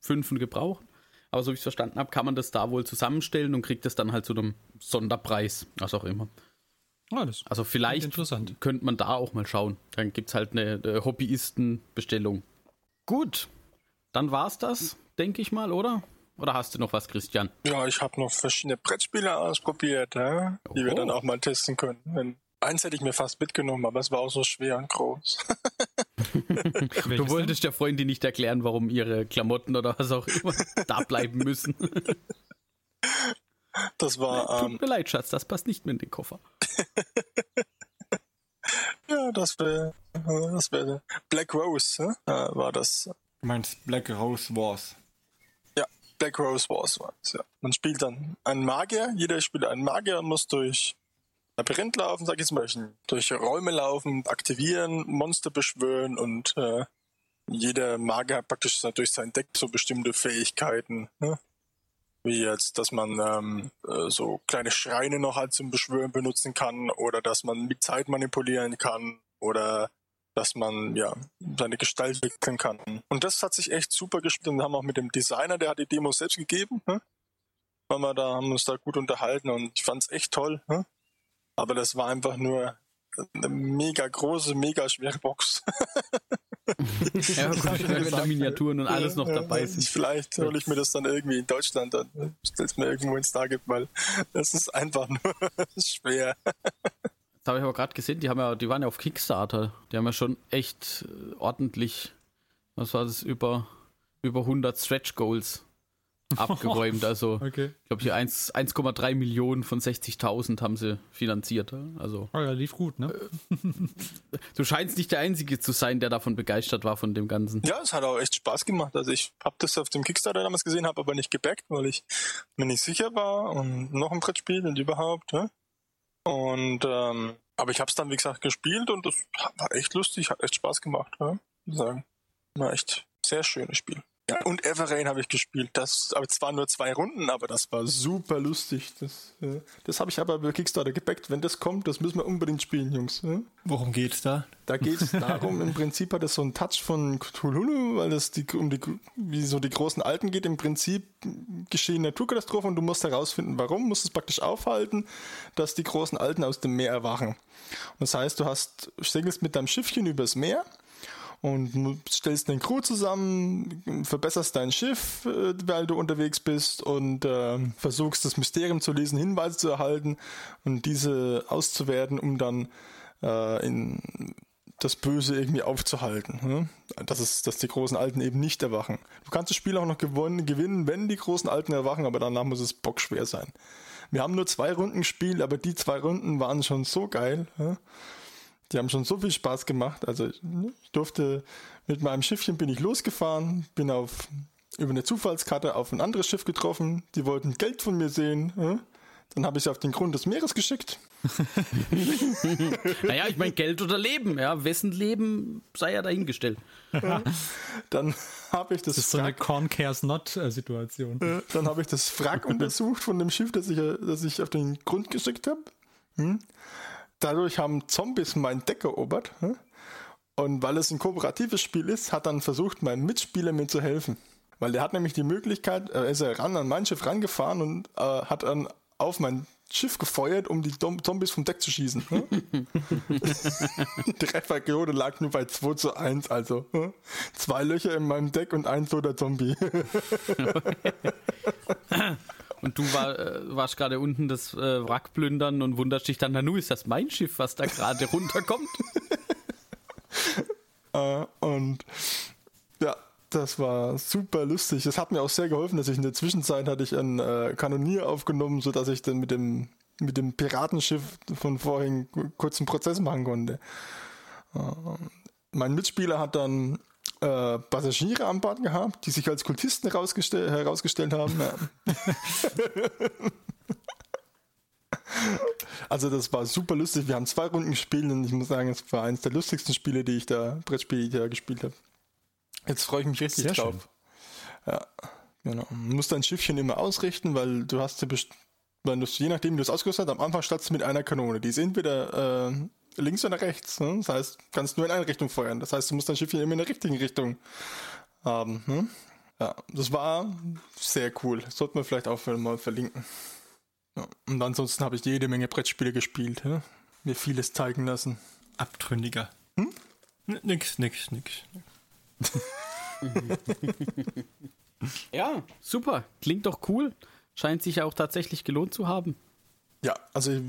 fünf gebrauchen. Aber so wie ich es verstanden habe, kann man das da wohl zusammenstellen und kriegt das dann halt zu einem Sonderpreis, was auch immer. Alles. Also vielleicht könnte man da auch mal schauen. Dann gibt es halt eine, eine Hobbyistenbestellung. Gut, dann war's das, denke ich mal, oder? Oder hast du noch was, Christian? Ja, ich habe noch verschiedene Brettspiele ausprobiert, ja, die wir dann auch mal testen können. Wenn, eins hätte ich mir fast mitgenommen, aber es war auch so schwer und groß. du wolltest der Freundin nicht erklären, warum ihre Klamotten oder was auch immer da bleiben müssen. Das war. Tut ähm, mir leid, Schatz, das passt nicht mehr in den Koffer. ja, das wäre das wär Black Rose, äh, war das. Du meinst Black Rose Wars? Ja, Black Rose Wars war es, ja. Man spielt dann einen Magier, jeder spielt einen Magier und muss durch Labyrinth laufen, sag ich jetzt mal, durch Räume laufen, aktivieren, Monster beschwören und äh, jeder Magier hat praktisch durch sein Deck so bestimmte Fähigkeiten. Ne? Wie jetzt, dass man ähm, äh, so kleine Schreine noch halt zum Beschwören benutzen kann oder dass man mit Zeit manipulieren kann oder dass man ja seine Gestalt wechseln kann. Und das hat sich echt super gespielt und wir haben auch mit dem Designer, der hat die Demo selbst gegeben, ne? Wir da haben uns da gut unterhalten und ich fand es echt toll. Ne? Aber das war einfach nur eine mega große, mega schwere Box. ja, gut, wenn da Miniaturen und alles noch dabei sind. Vielleicht hole ich mir das dann irgendwie in Deutschland dann, stell's mir irgendwo ins Target, weil das ist einfach nur schwer. Das habe ich aber gerade gesehen, die haben ja, die waren ja auf Kickstarter. Die haben ja schon echt äh, ordentlich, was war das, über, über 100 Stretch Goals abgeräumt. Also, okay. ich glaube, hier 1,3 Millionen von 60.000 haben sie finanziert. Also, oh ja, lief gut, ne? du scheinst nicht der Einzige zu sein, der davon begeistert war, von dem Ganzen. Ja, es hat auch echt Spaß gemacht. Also, ich habe das auf dem Kickstarter damals gesehen, habe aber nicht gebackt, weil ich mir nicht sicher war und noch ein Brettspiel und überhaupt. Ja? Und, ähm, aber ich habe es dann, wie gesagt, gespielt und das war echt lustig, hat echt Spaß gemacht. Ja? sagen. War echt sehr schönes Spiel. Ja, und Everrain habe ich gespielt. Das, aber zwar nur zwei Runden, aber das war super lustig. Das, äh, das habe ich aber bei Kickstarter gebackt. Wenn das kommt, das müssen wir unbedingt spielen, Jungs. Ja? Worum geht's da? Da geht es darum, im Prinzip hat es so einen Touch von Cthulhu, weil es die, um die, wie so die großen Alten geht. Im Prinzip geschehen Naturkatastrophen und du musst herausfinden, warum, musst es praktisch aufhalten, dass die großen Alten aus dem Meer erwachen. Und das heißt, du hast, segelst mit deinem Schiffchen übers Meer und stellst eine Crew zusammen, verbesserst dein Schiff, äh, weil du unterwegs bist und äh, versuchst das Mysterium zu lesen, Hinweise zu erhalten und diese auszuwerten, um dann äh, in das Böse irgendwie aufzuhalten. Ne? Das ist, dass die großen Alten eben nicht erwachen. Du kannst das Spiel auch noch gewonnen, gewinnen, wenn die großen Alten erwachen, aber danach muss es bockschwer sein. Wir haben nur zwei Runden gespielt, aber die zwei Runden waren schon so geil. Ja? Die haben schon so viel Spaß gemacht. Also ich durfte mit meinem Schiffchen bin ich losgefahren, bin auf über eine Zufallskarte auf ein anderes Schiff getroffen. Die wollten Geld von mir sehen. Ja? Dann habe ich sie auf den Grund des Meeres geschickt. naja, ich meine Geld oder Leben, ja. Wessen Leben sei ja dahingestellt. Dann habe ich das. Das ist so eine Corn Cares Not-Situation. Dann habe ich das Wrack untersucht von dem Schiff, das ich, das ich auf den Grund geschickt habe. Hm? Dadurch haben Zombies mein Deck erobert. Hm? Und weil es ein kooperatives Spiel ist, hat dann versucht, mein Mitspieler mir zu helfen. Weil der hat nämlich die Möglichkeit, er ist ran an mein Schiff rangefahren und äh, hat dann auf mein Schiff gefeuert, um die Zombies vom Deck zu schießen. Ne? die Trefferquote lag nur bei 2 zu 1, also ne? zwei Löcher in meinem Deck und ein toter Zombie. und du war, äh, warst gerade unten das äh, Wrack plündern und wunderst dich dann, na nu, ist das mein Schiff, was da gerade runterkommt? äh, und ja, das war super lustig. Es hat mir auch sehr geholfen, dass ich in der Zwischenzeit hatte ich ein äh, Kanonier aufgenommen, so dass ich dann mit dem mit dem Piratenschiff von vorhin kurz einen Prozess machen konnte. Äh, mein Mitspieler hat dann äh, Passagiere an Bord gehabt, die sich als Kultisten herausgestellt haben. also das war super lustig. Wir haben zwei Runden gespielt und ich muss sagen, es war eines der lustigsten Spiele, die ich da Brettspiele, die ich da gespielt habe. Jetzt freue ich mich richtig Sehr drauf. Schön. Ja, genau. Du musst dein Schiffchen immer ausrichten, weil du hast ja wenn du je nachdem, wie du es ausgerüstet hast, am Anfang startest du mit einer Kanone. Die ist entweder äh, links oder rechts. Ne? Das heißt, du kannst nur in eine Richtung feuern. Das heißt, du musst dein Schiffchen immer in der richtigen Richtung haben. Ne? Ja, das war sehr cool. Das sollte man vielleicht auch mal verlinken. Ja. Und ansonsten habe ich jede Menge Brettspiele gespielt. Ja? Mir vieles zeigen lassen. Abtrünniger. Hm? nix, nix, nix. ja, super. Klingt doch cool. Scheint sich ja auch tatsächlich gelohnt zu haben. Ja, also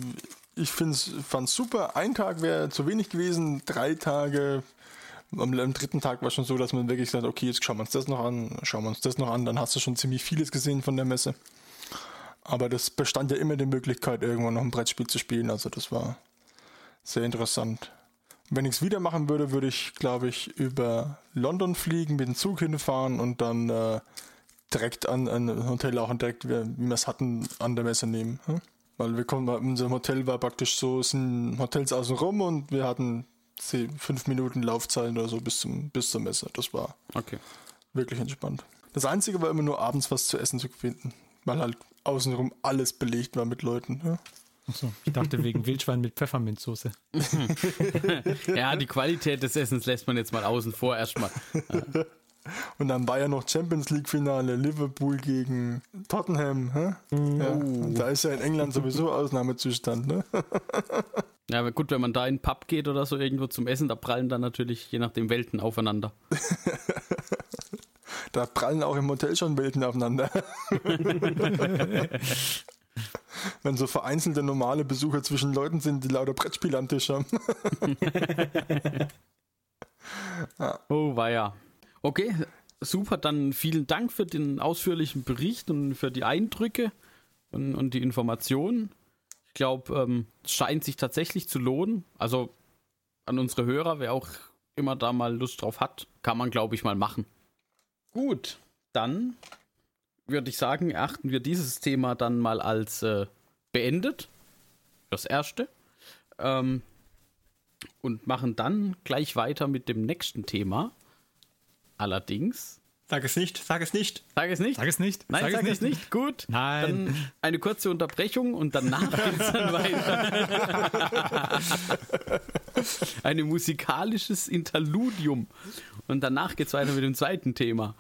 ich, fand es super. Ein Tag wäre zu wenig gewesen, drei Tage. Am, am, dritten Tag war schon so, dass man wirklich sagt, okay, jetzt schauen wir uns das noch an, schauen wir uns das noch an, dann hast du schon ziemlich vieles gesehen von der Messe. Aber das bestand ja immer die Möglichkeit, irgendwann noch ein Brettspiel zu spielen. Also das war sehr interessant. Wenn ich es wieder machen würde, würde ich, glaube ich, über London fliegen, mit dem Zug hinfahren und dann äh, direkt an ein Hotel auch direkt, wie wir es hatten, an der Messe nehmen. Hm? Weil wir kommen, unser Hotel war praktisch so, es sind Hotels außen rum und wir hatten fünf Minuten Laufzeit oder so bis zum bis zur Messe. Das war okay. wirklich entspannt. Das Einzige war immer nur abends was zu essen zu finden, weil halt außenrum alles belegt war mit Leuten. Ja? Achso, ich dachte wegen Wildschwein mit Pfefferminzsoße. ja, die Qualität des Essens lässt man jetzt mal außen vor erstmal. Und dann war ja noch Champions League Finale Liverpool gegen Tottenham. Hä? Mhm. Ja, und da ist ja in England sowieso Ausnahmezustand. Ne? Ja, aber gut, wenn man da in den Pub geht oder so irgendwo zum Essen, da prallen dann natürlich je nachdem Welten aufeinander. da prallen auch im Hotel schon Welten aufeinander. Wenn so vereinzelte normale Besucher zwischen Leuten sind, die lauter Brettspiele am Tisch haben. ja. Oh, war ja. Okay, super. Dann vielen Dank für den ausführlichen Bericht und für die Eindrücke und, und die Informationen. Ich glaube, ähm, es scheint sich tatsächlich zu lohnen. Also an unsere Hörer, wer auch immer da mal Lust drauf hat, kann man, glaube ich, mal machen. Gut, dann würde ich sagen, erachten wir dieses Thema dann mal als äh, beendet. Das erste. Ähm, und machen dann gleich weiter mit dem nächsten Thema. Allerdings. Sag es nicht, sag es nicht. Sag es nicht. Sag es nicht. Nein, sag, sag es, nicht. nicht. Gut. Nein. Dann eine kurze Unterbrechung und danach geht es dann weiter. Ein musikalisches Interludium. Und danach geht es weiter mit dem zweiten Thema.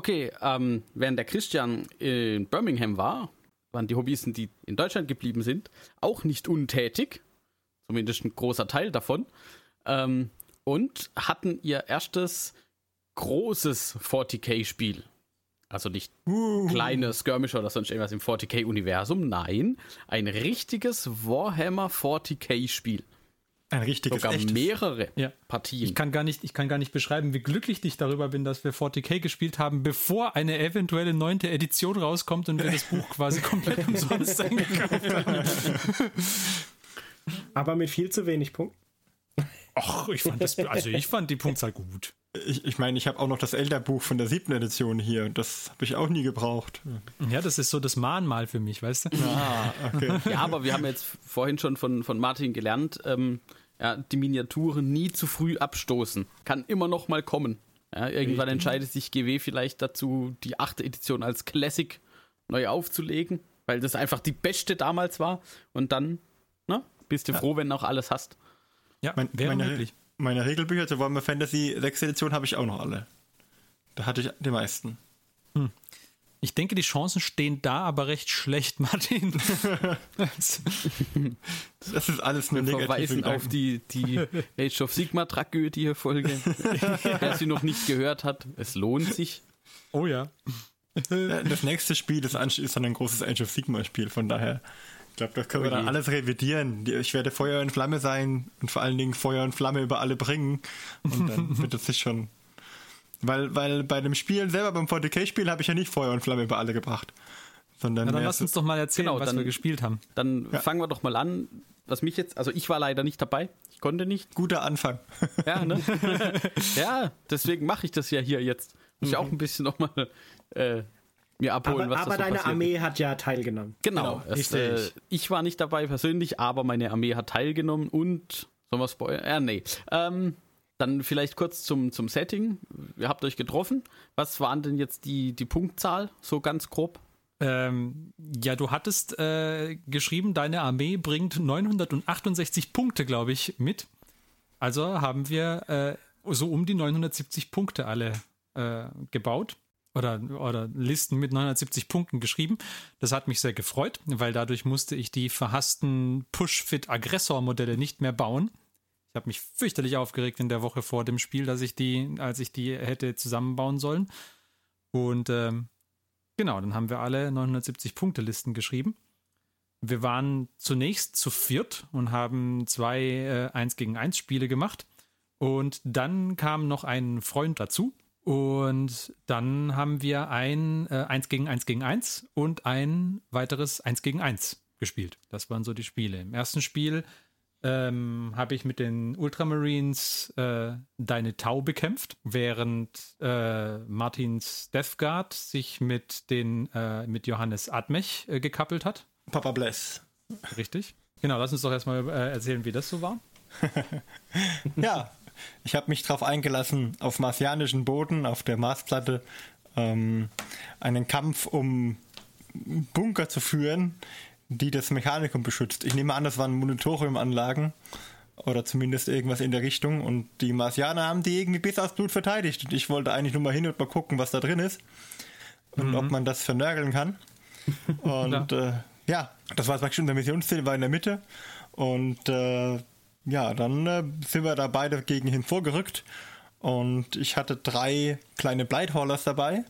Okay, ähm, während der Christian in Birmingham war, waren die Hobbyisten, die in Deutschland geblieben sind, auch nicht untätig. Zumindest ein großer Teil davon. Ähm, und hatten ihr erstes großes 40k-Spiel. Also nicht uh. kleine Skirmisher oder sonst irgendwas im 40k-Universum. Nein, ein richtiges Warhammer 40k-Spiel. Ein richtiges Sogar echtes. mehrere ja. Partien. Ich kann, gar nicht, ich kann gar nicht beschreiben, wie glücklich ich darüber bin, dass wir 40k gespielt haben, bevor eine eventuelle neunte Edition rauskommt und wir das Buch quasi komplett umsonst eingekauft haben. Aber mit viel zu wenig Punkten. Ach, ich fand das, also ich fand die Punktzahl gut. Ich, ich meine, ich habe auch noch das Elderbuch von der siebten Edition hier. Das habe ich auch nie gebraucht. Ja, das ist so das Mahnmal für mich, weißt du? Ah, okay. ja, aber wir haben jetzt vorhin schon von, von Martin gelernt, ähm, ja, die Miniaturen nie zu früh abstoßen. Kann immer noch mal kommen. Ja, irgendwann Richtig. entscheidet sich GW vielleicht dazu, die achte Edition als Classic neu aufzulegen, weil das einfach die beste damals war. Und dann ne, bist du ja. froh, wenn du auch alles hast. Ja, mein, wäre meine, möglich. Meine Regelbücher zur Warhammer Fantasy 6 Edition habe ich auch noch alle. Da hatte ich die meisten. Hm. Ich denke, die Chancen stehen da, aber recht schlecht, Martin. das ist alles nur negativ. verweisen Gedanken. auf die, die Age of Sigma Tragödie Folge. Wer sie noch nicht gehört hat, es lohnt sich. Oh ja. Das nächste Spiel, das ist dann ein großes Age of Sigma Spiel, von daher ich glaube, das können wir dann alles revidieren. Ich werde Feuer und Flamme sein und vor allen Dingen Feuer und Flamme über alle bringen. Und dann wird es sich schon. Weil, weil bei dem Spiel selber, beim 40k-Spiel, habe ich ja nicht Feuer und Flamme über alle gebracht. Sondern Na, dann lass uns doch mal erzählen, genau, was dann, wir gespielt haben. Dann ja. fangen wir doch mal an. Was mich jetzt, also ich war leider nicht dabei. Ich konnte nicht. Guter Anfang. Ja, ne? ja, deswegen mache ich das ja hier jetzt. Muss ich auch mhm. ein bisschen nochmal äh, mir abholen, aber, was aber so deine Armee hat ja teilgenommen. Genau. genau es, äh, ich war nicht dabei persönlich, aber meine Armee hat teilgenommen und sollen wir spoilern? Äh, nee. Ähm, dann vielleicht kurz zum, zum Setting. Ihr habt euch getroffen. Was waren denn jetzt die, die Punktzahl, so ganz grob? Ähm, ja, du hattest äh, geschrieben, deine Armee bringt 968 Punkte, glaube ich, mit. Also haben wir äh, so um die 970 Punkte alle äh, gebaut oder, oder Listen mit 970 Punkten geschrieben. Das hat mich sehr gefreut, weil dadurch musste ich die verhassten Push-Fit-Aggressor-Modelle nicht mehr bauen. Ich habe mich fürchterlich aufgeregt in der Woche vor dem Spiel, dass ich die, als ich die hätte zusammenbauen sollen. Und ähm, genau, dann haben wir alle 970 Punkte Listen geschrieben. Wir waren zunächst zu viert und haben zwei äh, 1 gegen 1 Spiele gemacht. Und dann kam noch ein Freund dazu, und dann haben wir ein äh, 1 gegen 1 gegen 1 und ein weiteres 1 gegen 1 gespielt. Das waren so die Spiele. Im ersten Spiel ähm, habe ich mit den Ultramarines äh, deine Tau bekämpft, während äh, Martins Death Guard sich mit den äh, mit Johannes Admech äh, gekappelt hat. Papa Bless. Richtig. Genau, lass uns doch erstmal äh, erzählen, wie das so war. ja, ich habe mich darauf eingelassen, auf marsianischen Boden, auf der Marsplatte, ähm, einen Kampf um Bunker zu führen, die das Mechanikum beschützt. Ich nehme an, das waren Monitoriumanlagen oder zumindest irgendwas in der Richtung und die Marsianer haben die irgendwie bis aufs Blut verteidigt und ich wollte eigentlich nur mal hin und mal gucken, was da drin ist und mhm. ob man das vernörgeln kann. Und ja. Äh, ja, das war praktisch unser Missionsziel, war in der Mitte und äh, ja, dann äh, sind wir da beide gegen ihn vorgerückt und ich hatte drei kleine Blighthaulers dabei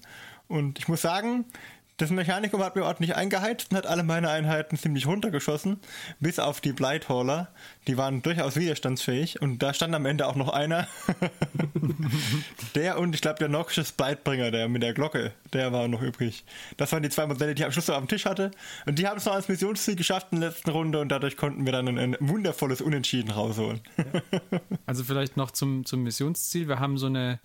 und ich muss sagen, das Mechanikum hat mir ordentlich eingeheizt und hat alle meine Einheiten ziemlich runtergeschossen, bis auf die Blighthauler. Die waren durchaus widerstandsfähig und da stand am Ende auch noch einer. der und ich glaube der Noxious Blightbringer, der mit der Glocke, der war noch übrig. Das waren die zwei Modelle, die ich am Schluss noch auf dem Tisch hatte. Und die haben es noch als Missionsziel geschafft in der letzten Runde und dadurch konnten wir dann ein, ein wundervolles Unentschieden rausholen. also vielleicht noch zum, zum Missionsziel. Wir haben so eine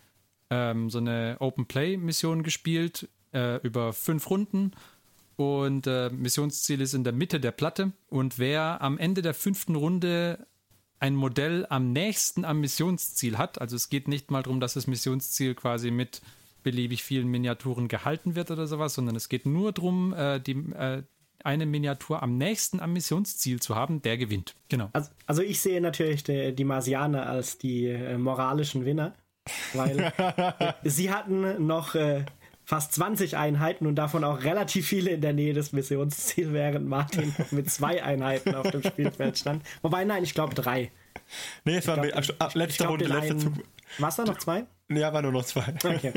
ähm, so eine Open Play Mission gespielt äh, über fünf Runden. Und äh, Missionsziel ist in der Mitte der Platte. Und wer am Ende der fünften Runde ein Modell am nächsten am Missionsziel hat, also es geht nicht mal darum, dass das Missionsziel quasi mit beliebig vielen Miniaturen gehalten wird oder sowas, sondern es geht nur darum, äh, die, äh, eine Miniatur am nächsten am Missionsziel zu haben, der gewinnt. Genau. Also, also ich sehe natürlich die, die Marsianer als die äh, moralischen Winner, weil sie hatten noch äh, fast 20 Einheiten und davon auch relativ viele in der Nähe des Missionsziels, während Martin mit zwei Einheiten auf dem Spielfeld stand. Wobei, nein, ich glaube drei. Nee, es war glaub, mit, ach, letzte glaub, Runde, letzter Zug. Was da noch zwei? Ja, war nur noch zwei. Okay.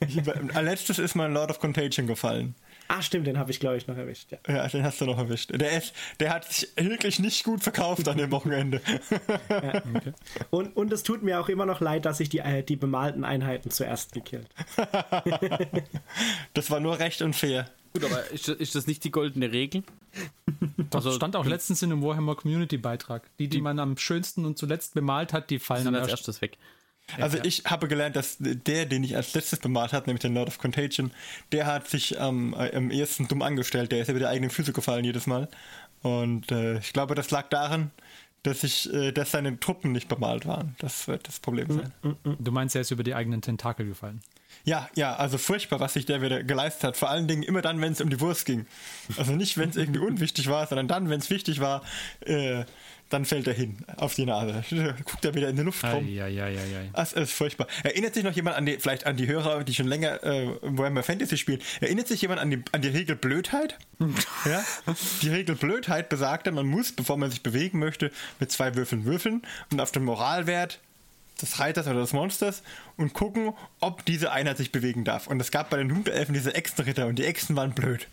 als letztes ist mein Lord of Contagion gefallen. Ah, stimmt, den habe ich, glaube ich, noch erwischt. Ja. ja. den hast du noch erwischt. Der, ist, der hat sich wirklich nicht gut verkauft an dem Wochenende. ja. okay. und, und es tut mir auch immer noch leid, dass ich die, äh, die bemalten Einheiten zuerst gekillt Das war nur recht und fair. Gut, aber ist, ist das nicht die goldene Regel? Das also, stand auch letztens in einem Warhammer Community Beitrag. Die, die, die man am schönsten und zuletzt bemalt hat, die fallen als erstes weg. Also ja. ich habe gelernt, dass der, den ich als letztes bemalt habe, nämlich den Lord of Contagion, der hat sich ähm, am ehesten dumm angestellt. Der ist über die eigenen Füße gefallen jedes Mal. Und äh, ich glaube, das lag daran, dass ich, äh, dass seine Truppen nicht bemalt waren. Das wird das Problem mm, sein. Mm, mm. Du meinst, er ist über die eigenen Tentakel gefallen? Ja, ja, also furchtbar, was sich der wieder geleistet hat. Vor allen Dingen immer dann, wenn es um die Wurst ging. Also nicht, wenn es irgendwie unwichtig war, sondern dann, wenn es wichtig war, äh, dann fällt er hin auf die Nase. Guckt er wieder in die Luft rum. Ja, ja, ja, ja. Das ist furchtbar. Erinnert sich noch jemand an die, vielleicht an die Hörer, die schon länger äh, Warhammer Fantasy spielen, erinnert sich jemand an die, an die Regel Blödheit? ja? Die Regel Blödheit besagte, man muss, bevor man sich bewegen möchte, mit zwei Würfeln würfeln und auf den Moralwert des Reiters oder des Monsters und gucken, ob diese Einheit sich bewegen darf. Und es gab bei den Hundelfen diese Echsenritter und die Echsen waren blöd.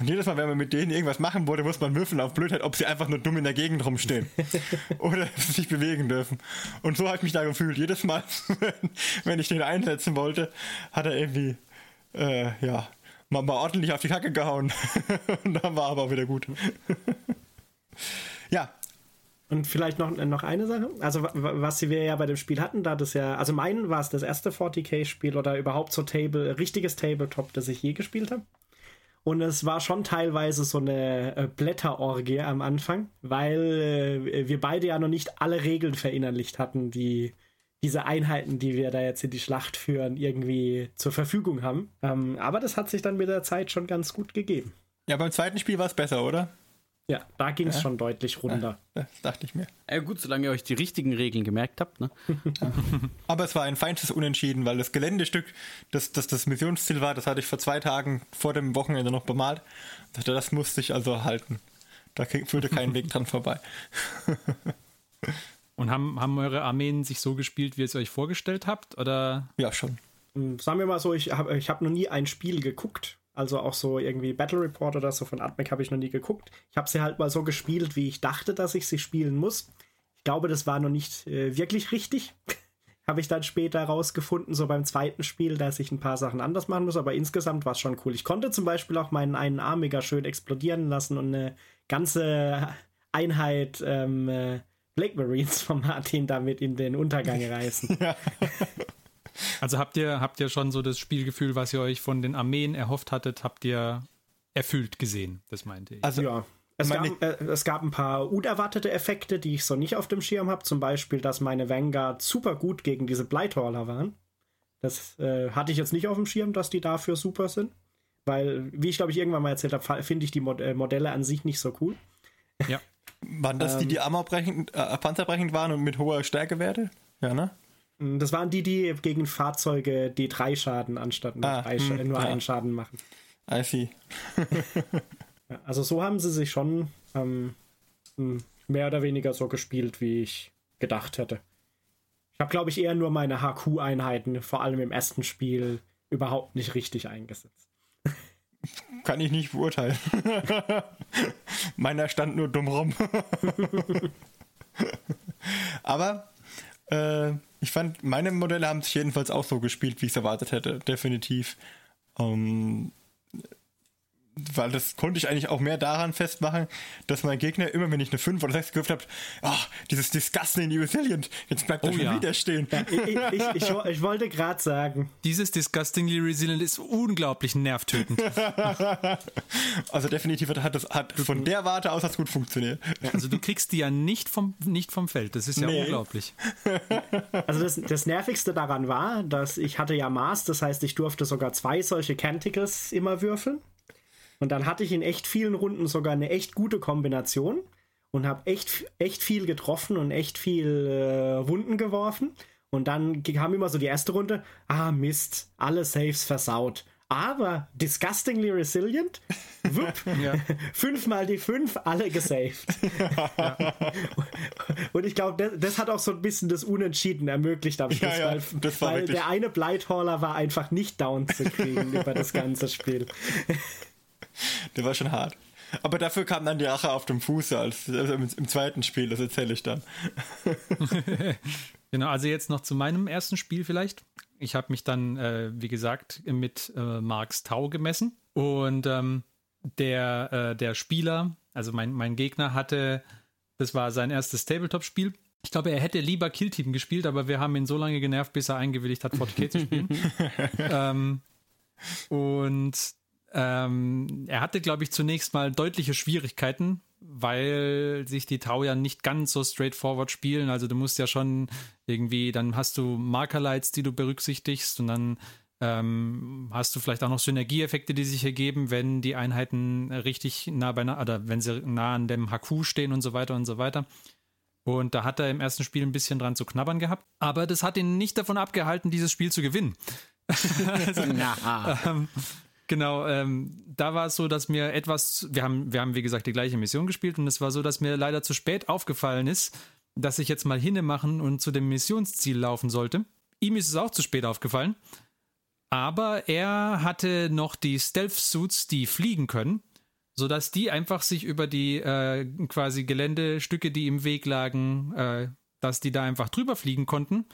Und jedes Mal, wenn man mit denen irgendwas machen wollte, muss man würfeln auf Blödheit, ob sie einfach nur dumm in der Gegend rumstehen. oder sich bewegen dürfen. Und so habe ich mich da gefühlt. Jedes Mal, wenn ich den einsetzen wollte, hat er irgendwie, äh, ja, mal, mal ordentlich auf die Kacke gehauen. und dann war aber auch wieder gut. ja, und vielleicht noch, noch eine Sache. Also, was wir ja bei dem Spiel hatten, da das ja, also mein war es das erste 40k-Spiel oder überhaupt so Table, richtiges Tabletop, das ich je gespielt habe. Und es war schon teilweise so eine äh, Blätterorgie am Anfang, weil äh, wir beide ja noch nicht alle Regeln verinnerlicht hatten, die diese Einheiten, die wir da jetzt in die Schlacht führen, irgendwie zur Verfügung haben. Ähm, aber das hat sich dann mit der Zeit schon ganz gut gegeben. Ja, beim zweiten Spiel war es besser, oder? Ja, da ging es ja. schon deutlich runter. Ja, das dachte ich mir. Ja, gut, solange ihr euch die richtigen Regeln gemerkt habt. Ne? Aber es war ein feinstes Unentschieden, weil das Geländestück, das, das das Missionsziel war, das hatte ich vor zwei Tagen vor dem Wochenende noch bemalt. Das musste ich also halten. Da führte kein Weg dran vorbei. Und haben, haben eure Armeen sich so gespielt, wie ihr es euch vorgestellt habt? Oder? Ja, schon. Hm, sagen wir mal so, ich habe ich hab noch nie ein Spiel geguckt also auch so irgendwie Battle Report oder so von Atmec habe ich noch nie geguckt. Ich habe sie halt mal so gespielt, wie ich dachte, dass ich sie spielen muss. Ich glaube, das war noch nicht äh, wirklich richtig. habe ich dann später rausgefunden, so beim zweiten Spiel, dass ich ein paar Sachen anders machen muss, aber insgesamt war es schon cool. Ich konnte zum Beispiel auch meinen einen Arm mega schön explodieren lassen und eine ganze Einheit ähm, äh, Blake Marines von Martin damit in den Untergang reißen. Ja. Also habt ihr, habt ihr schon so das Spielgefühl, was ihr euch von den Armeen erhofft hattet, habt ihr erfüllt gesehen? Das meinte ich. Also ja. Es gab, äh, es gab ein paar unerwartete Effekte, die ich so nicht auf dem Schirm habe. Zum Beispiel, dass meine Vanguard super gut gegen diese Blighthaller waren. Das äh, hatte ich jetzt nicht auf dem Schirm, dass die dafür super sind. Weil, wie ich glaube ich irgendwann mal erzählt habe, finde ich die Mod äh, Modelle an sich nicht so cool. Ja. Waren das ähm, die, die armorbrechend, äh, panzerbrechend waren und mit hoher Stärkewerte? Ja, ne? Mm, das waren die, die gegen Fahrzeuge D3 Schaden anstatt nur, ah, drei, hm, nur ja. einen Schaden machen. I see. ja, also so haben sie sich schon ähm, mehr oder weniger so gespielt, wie ich gedacht hätte. Ich habe, glaube ich, eher nur meine HQ-Einheiten, vor allem im ersten Spiel, überhaupt nicht richtig eingesetzt. Kann ich nicht beurteilen. Meiner stand nur dumm rum. Aber äh, ich fand, meine Modelle haben sich jedenfalls auch so gespielt, wie ich es erwartet hätte. Definitiv. Ähm, weil das konnte ich eigentlich auch mehr daran festmachen, dass mein Gegner immer, wenn ich eine 5 oder 6 gewürfelt habe, ach, dieses Disgusting Resilient, jetzt bleibt er oh, schon ja. wieder stehen. Ja, ich, ich, ich, ich, wollte gerade sagen. Dieses Disgustingly Resilient ist unglaublich nervtötend. also definitiv hat das hat von der Warte aus hat gut funktioniert. also du kriegst die ja nicht vom, nicht vom Feld, das ist ja nee. unglaublich. Also das, das Nervigste daran war, dass ich hatte ja Maß, das heißt, ich durfte sogar zwei solche Canticles immer würfeln. Und dann hatte ich in echt vielen Runden sogar eine echt gute Kombination und habe echt, echt viel getroffen und echt viel äh, Wunden geworfen. Und dann kam immer so die erste Runde, ah Mist, alle Saves versaut aber disgustingly resilient. Wupp, ja. fünfmal die fünf, alle gesaved. Ja. Und ich glaube, das, das, hat auch so ein bisschen das Unentschieden ermöglicht am Schluss, ja, weil, weil der eine Blighthaller war einfach nicht down zu kriegen über das ganze Spiel. Der war schon hart. Aber dafür kam dann die Rache auf dem Fuße als, also im, im zweiten Spiel, das erzähle ich dann. genau, also jetzt noch zu meinem ersten Spiel vielleicht. Ich habe mich dann, äh, wie gesagt, mit äh, Marks Tau gemessen. Und ähm, der, äh, der Spieler, also mein, mein Gegner, hatte, das war sein erstes Tabletop-Spiel. Ich glaube, er hätte lieber Killteam gespielt, aber wir haben ihn so lange genervt, bis er eingewilligt hat, 40k zu spielen. ähm, und ähm, er hatte, glaube ich, zunächst mal deutliche Schwierigkeiten, weil sich die Tau ja nicht ganz so straightforward spielen. Also du musst ja schon irgendwie, dann hast du Markerlights, die du berücksichtigst und dann ähm, hast du vielleicht auch noch Synergieeffekte, die sich ergeben, wenn die Einheiten richtig nah beieinander, oder wenn sie nah an dem HQ stehen und so weiter und so weiter. Und da hat er im ersten Spiel ein bisschen dran zu knabbern gehabt. Aber das hat ihn nicht davon abgehalten, dieses Spiel zu gewinnen. also, ähm, Genau, ähm, da war es so, dass mir etwas, wir haben, wir haben wie gesagt die gleiche Mission gespielt und es war so, dass mir leider zu spät aufgefallen ist, dass ich jetzt mal hinne machen und zu dem Missionsziel laufen sollte. Ihm ist es auch zu spät aufgefallen, aber er hatte noch die Stealth-Suits, die fliegen können, sodass die einfach sich über die äh, quasi Geländestücke, die im Weg lagen, äh, dass die da einfach drüber fliegen konnten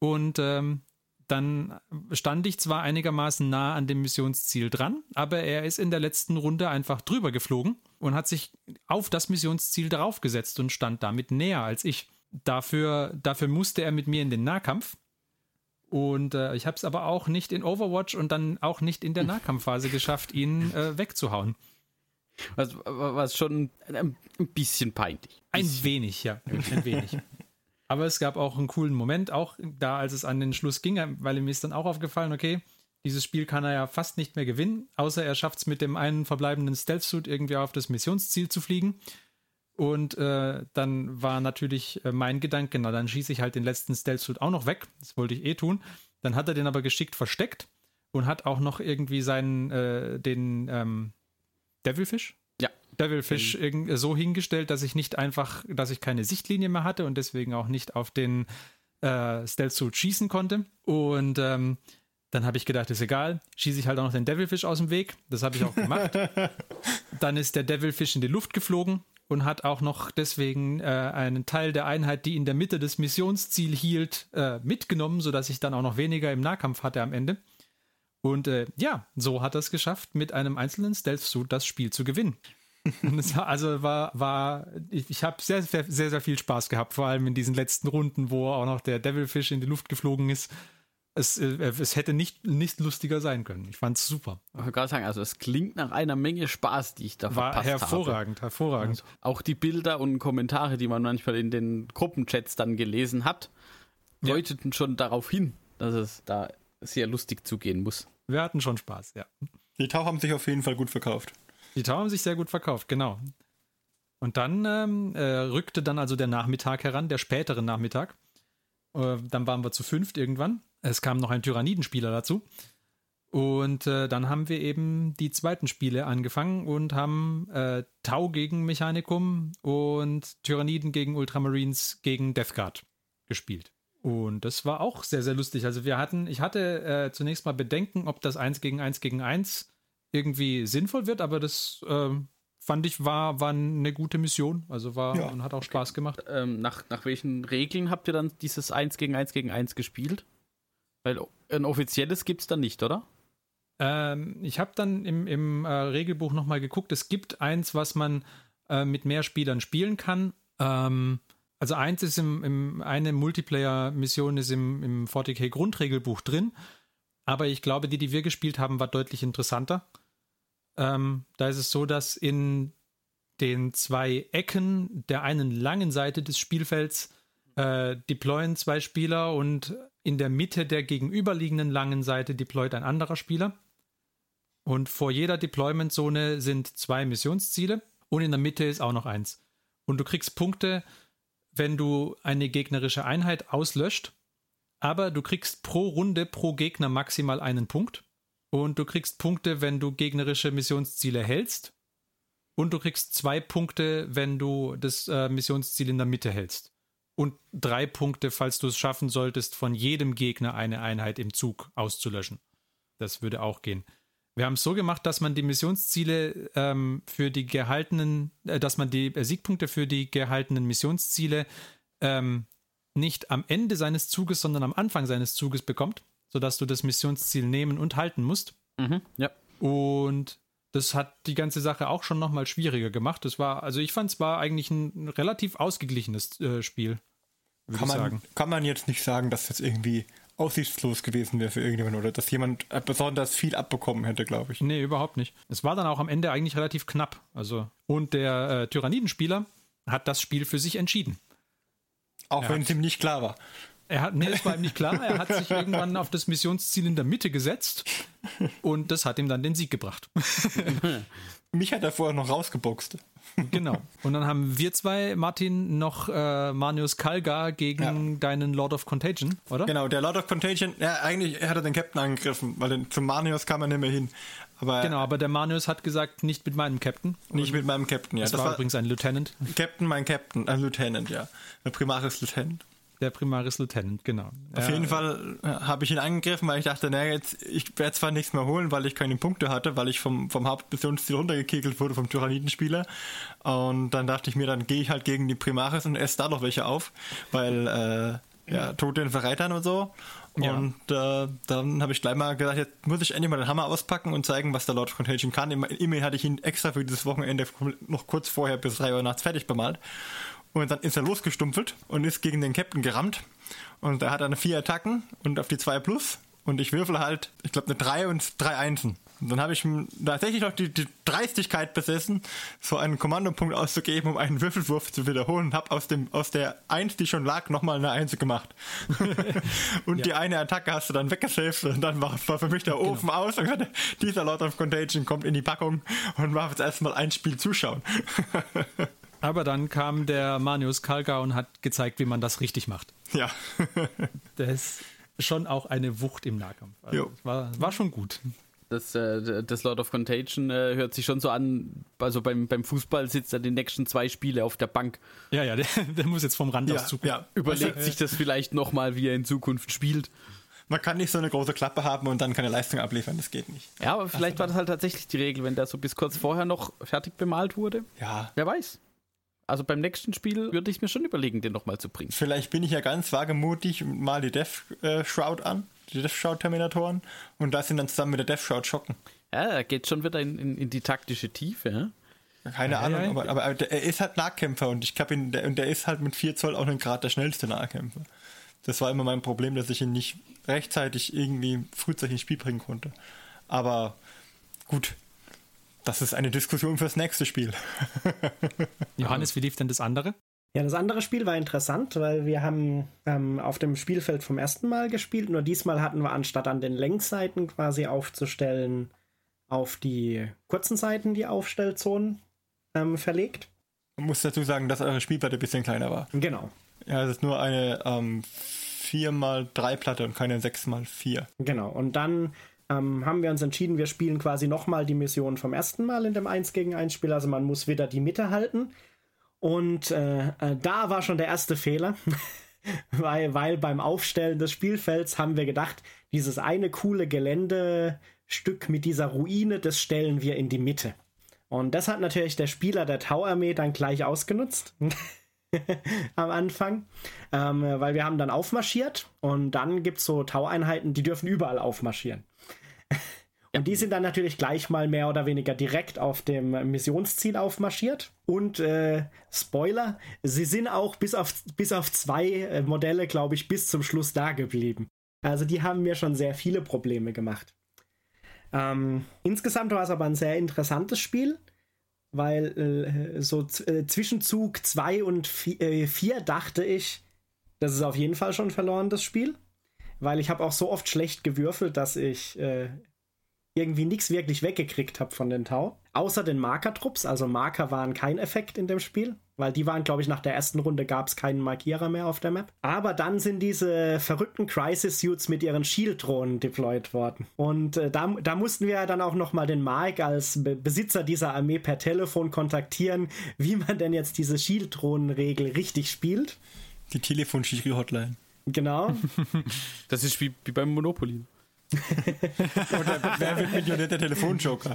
und ähm, dann stand ich zwar einigermaßen nah an dem Missionsziel dran, aber er ist in der letzten Runde einfach drüber geflogen und hat sich auf das Missionsziel draufgesetzt und stand damit näher als ich. Dafür, dafür musste er mit mir in den Nahkampf. Und äh, ich habe es aber auch nicht in Overwatch und dann auch nicht in der Nahkampfphase geschafft, ihn äh, wegzuhauen. Was, was schon ein bisschen peinlich. Ein wenig, ja. Ein wenig. Aber es gab auch einen coolen Moment, auch da, als es an den Schluss ging, weil mir ist dann auch aufgefallen, okay, dieses Spiel kann er ja fast nicht mehr gewinnen, außer er schafft es mit dem einen verbleibenden Stealth-Suit irgendwie auf das Missionsziel zu fliegen. Und äh, dann war natürlich äh, mein Gedanke, na dann schieße ich halt den letzten Stealth-Suit auch noch weg. Das wollte ich eh tun. Dann hat er den aber geschickt versteckt und hat auch noch irgendwie seinen, äh, den ähm, Devilfish, Devilfish mhm. so hingestellt, dass ich nicht einfach, dass ich keine Sichtlinie mehr hatte und deswegen auch nicht auf den äh, Stealth Suit schießen konnte. Und ähm, dann habe ich gedacht, ist egal, schieße ich halt auch noch den Devilfish aus dem Weg. Das habe ich auch gemacht. dann ist der Devilfish in die Luft geflogen und hat auch noch deswegen äh, einen Teil der Einheit, die in der Mitte des Missionsziels hielt, äh, mitgenommen, sodass ich dann auch noch weniger im Nahkampf hatte am Ende. Und äh, ja, so hat er es geschafft, mit einem einzelnen Stealth-Suit das Spiel zu gewinnen. War, also war, war, ich, ich habe sehr, sehr, sehr viel Spaß gehabt, vor allem in diesen letzten Runden, wo auch noch der Devilfish in die Luft geflogen ist. Es, äh, es hätte nicht, nicht lustiger sein können. Ich fand es super. Ich wollte gerade sagen, also es klingt nach einer Menge Spaß, die ich da War verpasst hervorragend, habe. hervorragend. Also auch die Bilder und Kommentare, die man manchmal in den Gruppenchats dann gelesen hat, ja. deuteten schon darauf hin, dass es da sehr lustig zugehen muss. Wir hatten schon Spaß, ja. Die Tau haben sich auf jeden Fall gut verkauft. Die Tower haben sich sehr gut verkauft, genau. Und dann ähm, äh, rückte dann also der Nachmittag heran, der spätere Nachmittag. Äh, dann waren wir zu fünft irgendwann. Es kam noch ein Tyrannidenspieler dazu. Und äh, dann haben wir eben die zweiten Spiele angefangen und haben äh, Tau gegen Mechanicum und Tyranniden gegen Ultramarines gegen Death Guard gespielt. Und das war auch sehr, sehr lustig. Also wir hatten, ich hatte äh, zunächst mal Bedenken, ob das 1 gegen 1 gegen 1 irgendwie sinnvoll wird, aber das ähm, fand ich war, war eine gute Mission. Also war ja. und hat auch Spaß gemacht. Ähm, nach, nach welchen Regeln habt ihr dann dieses 1 gegen 1 gegen 1 gespielt? Weil ein offizielles gibt es dann nicht, oder? Ähm, ich habe dann im, im äh, Regelbuch nochmal geguckt. Es gibt eins, was man äh, mit mehr Spielern spielen kann. Ähm, also eins ist im, im eine Multiplayer-Mission ist im, im 40k Grundregelbuch drin. Aber ich glaube, die, die wir gespielt haben, war deutlich interessanter. Ähm, da ist es so, dass in den zwei Ecken der einen langen Seite des Spielfelds äh, deployen zwei Spieler und in der Mitte der gegenüberliegenden langen Seite deployt ein anderer Spieler. Und vor jeder Deployment-Zone sind zwei Missionsziele und in der Mitte ist auch noch eins. Und du kriegst Punkte, wenn du eine gegnerische Einheit auslöscht aber du kriegst pro Runde pro Gegner maximal einen Punkt. Und du kriegst Punkte, wenn du gegnerische Missionsziele hältst. Und du kriegst zwei Punkte, wenn du das äh, Missionsziel in der Mitte hältst. Und drei Punkte, falls du es schaffen solltest, von jedem Gegner eine Einheit im Zug auszulöschen. Das würde auch gehen. Wir haben es so gemacht, dass man die Missionsziele ähm, für die gehaltenen, äh, dass man die äh, Siegpunkte für die gehaltenen Missionsziele ähm, nicht am Ende seines Zuges, sondern am Anfang seines Zuges bekommt, sodass du das Missionsziel nehmen und halten musst. Mhm, ja. Und das hat die ganze Sache auch schon nochmal schwieriger gemacht. Das war, also ich fand es war eigentlich ein relativ ausgeglichenes äh, Spiel. Kann man, kann man jetzt nicht sagen, dass das irgendwie aussichtslos gewesen wäre für irgendjemand oder dass jemand besonders viel abbekommen hätte, glaube ich. Nee, überhaupt nicht. Es war dann auch am Ende eigentlich relativ knapp. Also, und der äh, Tyrannidenspieler hat das Spiel für sich entschieden. Auch wenn es ihm nicht klar war. Er hat, nee, es war ihm nicht klar. Er hat sich irgendwann auf das Missionsziel in der Mitte gesetzt und das hat ihm dann den Sieg gebracht. Mich hat er vorher noch rausgeboxt. Genau. Und dann haben wir zwei, Martin, noch äh, Manius Kalgar gegen ja. deinen Lord of Contagion, oder? Genau, der Lord of Contagion, ja, eigentlich hat er den Captain angegriffen, weil den, zum Manius kam er nicht mehr hin. Aber genau, aber der Manius hat gesagt, nicht mit meinem Captain. Nicht mit meinem Captain, ja. Das, das war, war übrigens ein Lieutenant. Captain, mein Captain, ein Lieutenant, ja. Der Primaris Lieutenant. Der Primaris Lieutenant, genau. Auf ja, jeden Fall äh, habe ich ihn angegriffen, weil ich dachte, naja, jetzt, ich werde zwar nichts mehr holen, weil ich keine Punkte hatte, weil ich vom, vom Hauptmissionsziel runtergekegelt wurde vom Tyrannidenspieler. Und dann dachte ich mir, dann gehe ich halt gegen die Primaris und esse da noch welche auf, weil, äh, ja, Tod den Verreitern und so. Ja. Und äh, dann habe ich gleich mal gesagt, jetzt muss ich endlich mal den Hammer auspacken und zeigen, was der Lord of Contagion kann. Immerhin hatte ich ihn extra für dieses Wochenende noch kurz vorher bis 3 Uhr nachts fertig bemalt. Und dann ist er losgestumpfelt und ist gegen den Captain gerammt. Und er hat dann vier Attacken und auf die 2 plus. Und ich würfel halt, ich glaube, eine 3 und drei Einsen. Und dann habe ich tatsächlich noch die, die, Dreistigkeit besessen, so einen Kommandopunkt auszugeben, um einen Würfelwurf zu wiederholen. Und habe aus, aus der 1, die schon lag, nochmal eine 1 gemacht. und ja. die eine Attacke hast du dann weggesaved und dann war, war für mich der genau. Ofen genau. aus. Und gesagt, dieser Lord of Contagion kommt in die Packung und war jetzt erstmal ein Spiel zuschauen. Aber dann kam der Manius Kalka und hat gezeigt, wie man das richtig macht. Ja. das ist schon auch eine Wucht im Nahkampf. Also war, war schon gut. Das, äh, das Lord of Contagion äh, hört sich schon so an, also beim, beim Fußball sitzt er die nächsten zwei Spiele auf der Bank. Ja, ja, der, der muss jetzt vom Rand ja, aus zugucken. Ja. Überlegt also, sich das vielleicht nochmal, wie er in Zukunft spielt. Man kann nicht so eine große Klappe haben und dann keine Leistung abliefern, das geht nicht. Ja, aber vielleicht war das halt tatsächlich die Regel, wenn der so bis kurz vorher noch fertig bemalt wurde. Ja. Wer weiß. Also beim nächsten Spiel würde ich mir schon überlegen, den nochmal zu bringen. Vielleicht bin ich ja ganz wagemutig mal die Death äh, Shroud an, die Death Shroud Terminatoren und das sind dann zusammen mit der Death Shroud schocken. Ja, er geht schon wieder in, in, in die taktische Tiefe. Keine ja, Ahnung, ja, aber, aber, aber, er ist halt Nahkämpfer und ich glaube, der, und der ist halt mit 4 Zoll auch nicht gerade der schnellste Nahkämpfer. Das war immer mein Problem, dass ich ihn nicht rechtzeitig irgendwie frühzeitig ins Spiel bringen konnte. Aber gut, das ist eine Diskussion fürs nächste Spiel. Johannes, wie lief denn das andere? Ja, das andere Spiel war interessant, weil wir haben ähm, auf dem Spielfeld vom ersten Mal gespielt, nur diesmal hatten wir anstatt an den Längsseiten quasi aufzustellen, auf die kurzen Seiten die Aufstellzonen ähm, verlegt. Man muss dazu sagen, dass eure Spielplatte ein bisschen kleiner war. Genau. Ja, es ist nur eine ähm, 4x3 Platte und keine 6x4. Genau, und dann ähm, haben wir uns entschieden, wir spielen quasi nochmal die Mission vom ersten Mal in dem 1 gegen 1 Spiel. Also man muss wieder die Mitte halten. Und äh, äh, da war schon der erste Fehler. weil, weil beim Aufstellen des Spielfelds haben wir gedacht, dieses eine coole Geländestück mit dieser Ruine, das stellen wir in die Mitte. Und das hat natürlich der Spieler der Tau-Armee dann gleich ausgenutzt. am Anfang, ähm, weil wir haben dann aufmarschiert und dann gibt es so Tau-Einheiten, die dürfen überall aufmarschieren. Und die sind dann natürlich gleich mal mehr oder weniger direkt auf dem Missionsziel aufmarschiert. Und äh, Spoiler, sie sind auch bis auf, bis auf zwei äh, Modelle, glaube ich, bis zum Schluss da geblieben. Also die haben mir schon sehr viele Probleme gemacht. Ähm, insgesamt war es aber ein sehr interessantes Spiel, weil äh, so äh, zwischen Zug 2 und 4 äh, dachte ich, das ist auf jeden Fall schon verloren, das Spiel. Weil ich habe auch so oft schlecht gewürfelt, dass ich äh, irgendwie nichts wirklich weggekriegt habe von den Tau. Außer den Markertrupps, also Marker waren kein Effekt in dem Spiel, weil die waren, glaube ich, nach der ersten Runde gab es keinen Markierer mehr auf der Map. Aber dann sind diese verrückten Crisis-Suits mit ihren Shield-Drohnen deployed worden. Und äh, da, da mussten wir dann auch nochmal den Mark als Be Besitzer dieser Armee per Telefon kontaktieren, wie man denn jetzt diese Shield-Drohnen-Regel richtig spielt. Die Telefon-Hotline. Genau. Das ist wie, wie beim Monopoly. Oder wer wird Millionär der Telefonjoker?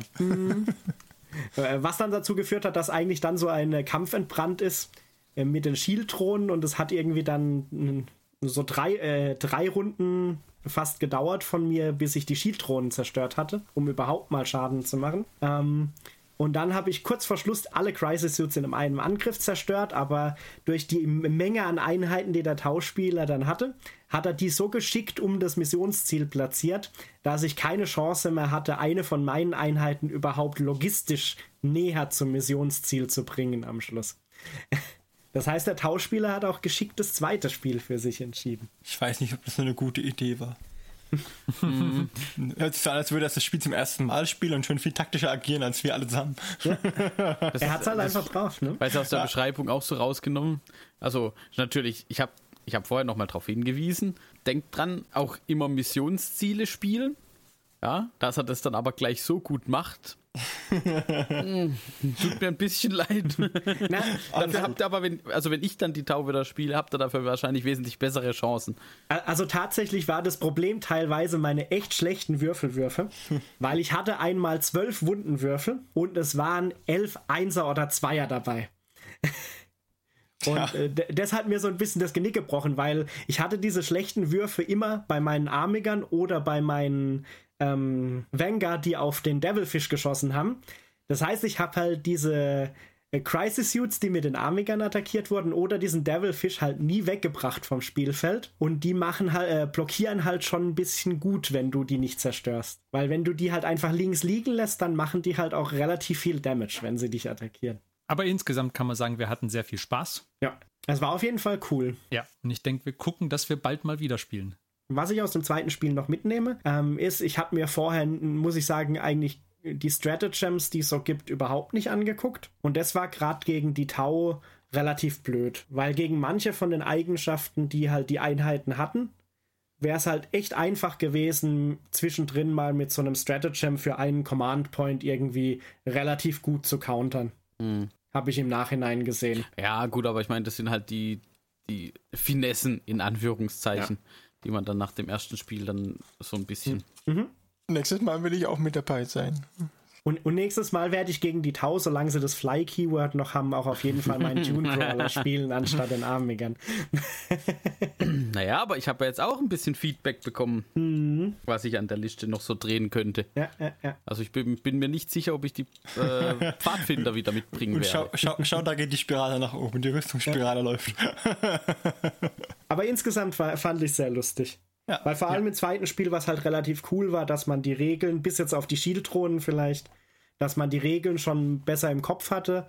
Äh, Was dann dazu geführt hat, dass eigentlich dann so ein Kampf entbrannt ist äh, mit den Shield-Drohnen und es hat irgendwie dann so drei, äh, drei Runden fast gedauert von mir, bis ich die Shield-Drohnen zerstört hatte, um überhaupt mal Schaden zu machen. Ähm, und dann habe ich kurz vor Schluss alle Crisis-Suits in einem Angriff zerstört, aber durch die Menge an Einheiten, die der Tauschspieler dann hatte, hat er die so geschickt um das Missionsziel platziert, dass ich keine Chance mehr hatte, eine von meinen Einheiten überhaupt logistisch näher zum Missionsziel zu bringen am Schluss. Das heißt, der Tauschspieler hat auch geschickt das zweite Spiel für sich entschieden. Ich weiß nicht, ob das eine gute Idee war. Hört sich so an, als würde er das Spiel zum ersten Mal spielen und schon viel taktischer agieren als wir alle zusammen. Das Er hat es halt einfach drauf, ne? Weil es aus der Beschreibung auch so rausgenommen. Also natürlich, ich habe ich hab vorher nochmal darauf hingewiesen. Denkt dran, auch immer Missionsziele spielen. Ja, dass er das dann aber gleich so gut macht. Hm, Tut mir ein bisschen leid. Na, dafür habt ihr aber, wenn, also wenn ich dann die Tau wieder spiele, habt ihr dafür wahrscheinlich wesentlich bessere Chancen. Also tatsächlich war das Problem teilweise meine echt schlechten Würfelwürfe, weil ich hatte einmal zwölf Wundenwürfel und es waren elf Einser oder Zweier dabei. Und Ja. äh, das hat mir so ein bisschen das Genick gebrochen, weil ich hatte diese schlechten Würfe immer bei meinen Armigern oder bei meinen ähm, Vanguard, die auf den Devilfish geschossen haben. Das heißt, ich habe halt diese äh, Crisis Suits, die mit den Armigern attackiert wurden, oder diesen Devilfish halt nie weggebracht vom Spielfeld. Und die machen halt, äh, blockieren halt schon ein bisschen gut, wenn du die nicht zerstörst. Weil wenn du die halt einfach links liegen lässt, dann machen die halt auch relativ viel Damage, wenn sie dich attackieren. Aber insgesamt kann man sagen, wir hatten sehr viel Spaß. Ja. Es war auf jeden Fall cool. Ja. Und ich denke, wir gucken, dass wir bald mal wieder spielen. Was ich aus dem zweiten Spiel noch mitnehme, ähm, ist, ich habe mir vorher, muss ich sagen, eigentlich die Stratagems, die es so gibt, überhaupt nicht angeguckt. Und das war gerade gegen die Tau relativ blöd, weil gegen manche von den Eigenschaften, die halt die Einheiten hatten, wäre es halt echt einfach gewesen, zwischendrin mal mit so einem Stratagem für einen Command Point irgendwie relativ gut zu countern. Habe ich im Nachhinein gesehen. Ja, gut, aber ich meine, das sind halt die, die Finessen in Anführungszeichen, die man dann nach dem ersten Spiel dann so ein bisschen. Nächstes Mal will ich auch mit dabei sein. Und, und nächstes Mal werde ich gegen die Tau, solange sie das Fly-Keyword noch haben, auch auf jeden Fall meinen Tune-Crawler spielen, anstatt den Armigern. Naja, aber ich habe ja jetzt auch ein bisschen Feedback bekommen, was ich an der Liste noch so drehen könnte. Ja, ja, ja. Also ich bin, bin mir nicht sicher, ob ich die äh, Pfadfinder wieder mitbringen Und schau, werde. schau, schau, da geht die Spirale nach oben, die Rüstungsspirale läuft. Aber insgesamt war, fand ich sehr lustig. Ja, Weil vor allem im zweiten Spiel, was halt relativ cool war, dass man die Regeln, bis jetzt auf die Shield-Thronen vielleicht, dass man die Regeln schon besser im Kopf hatte.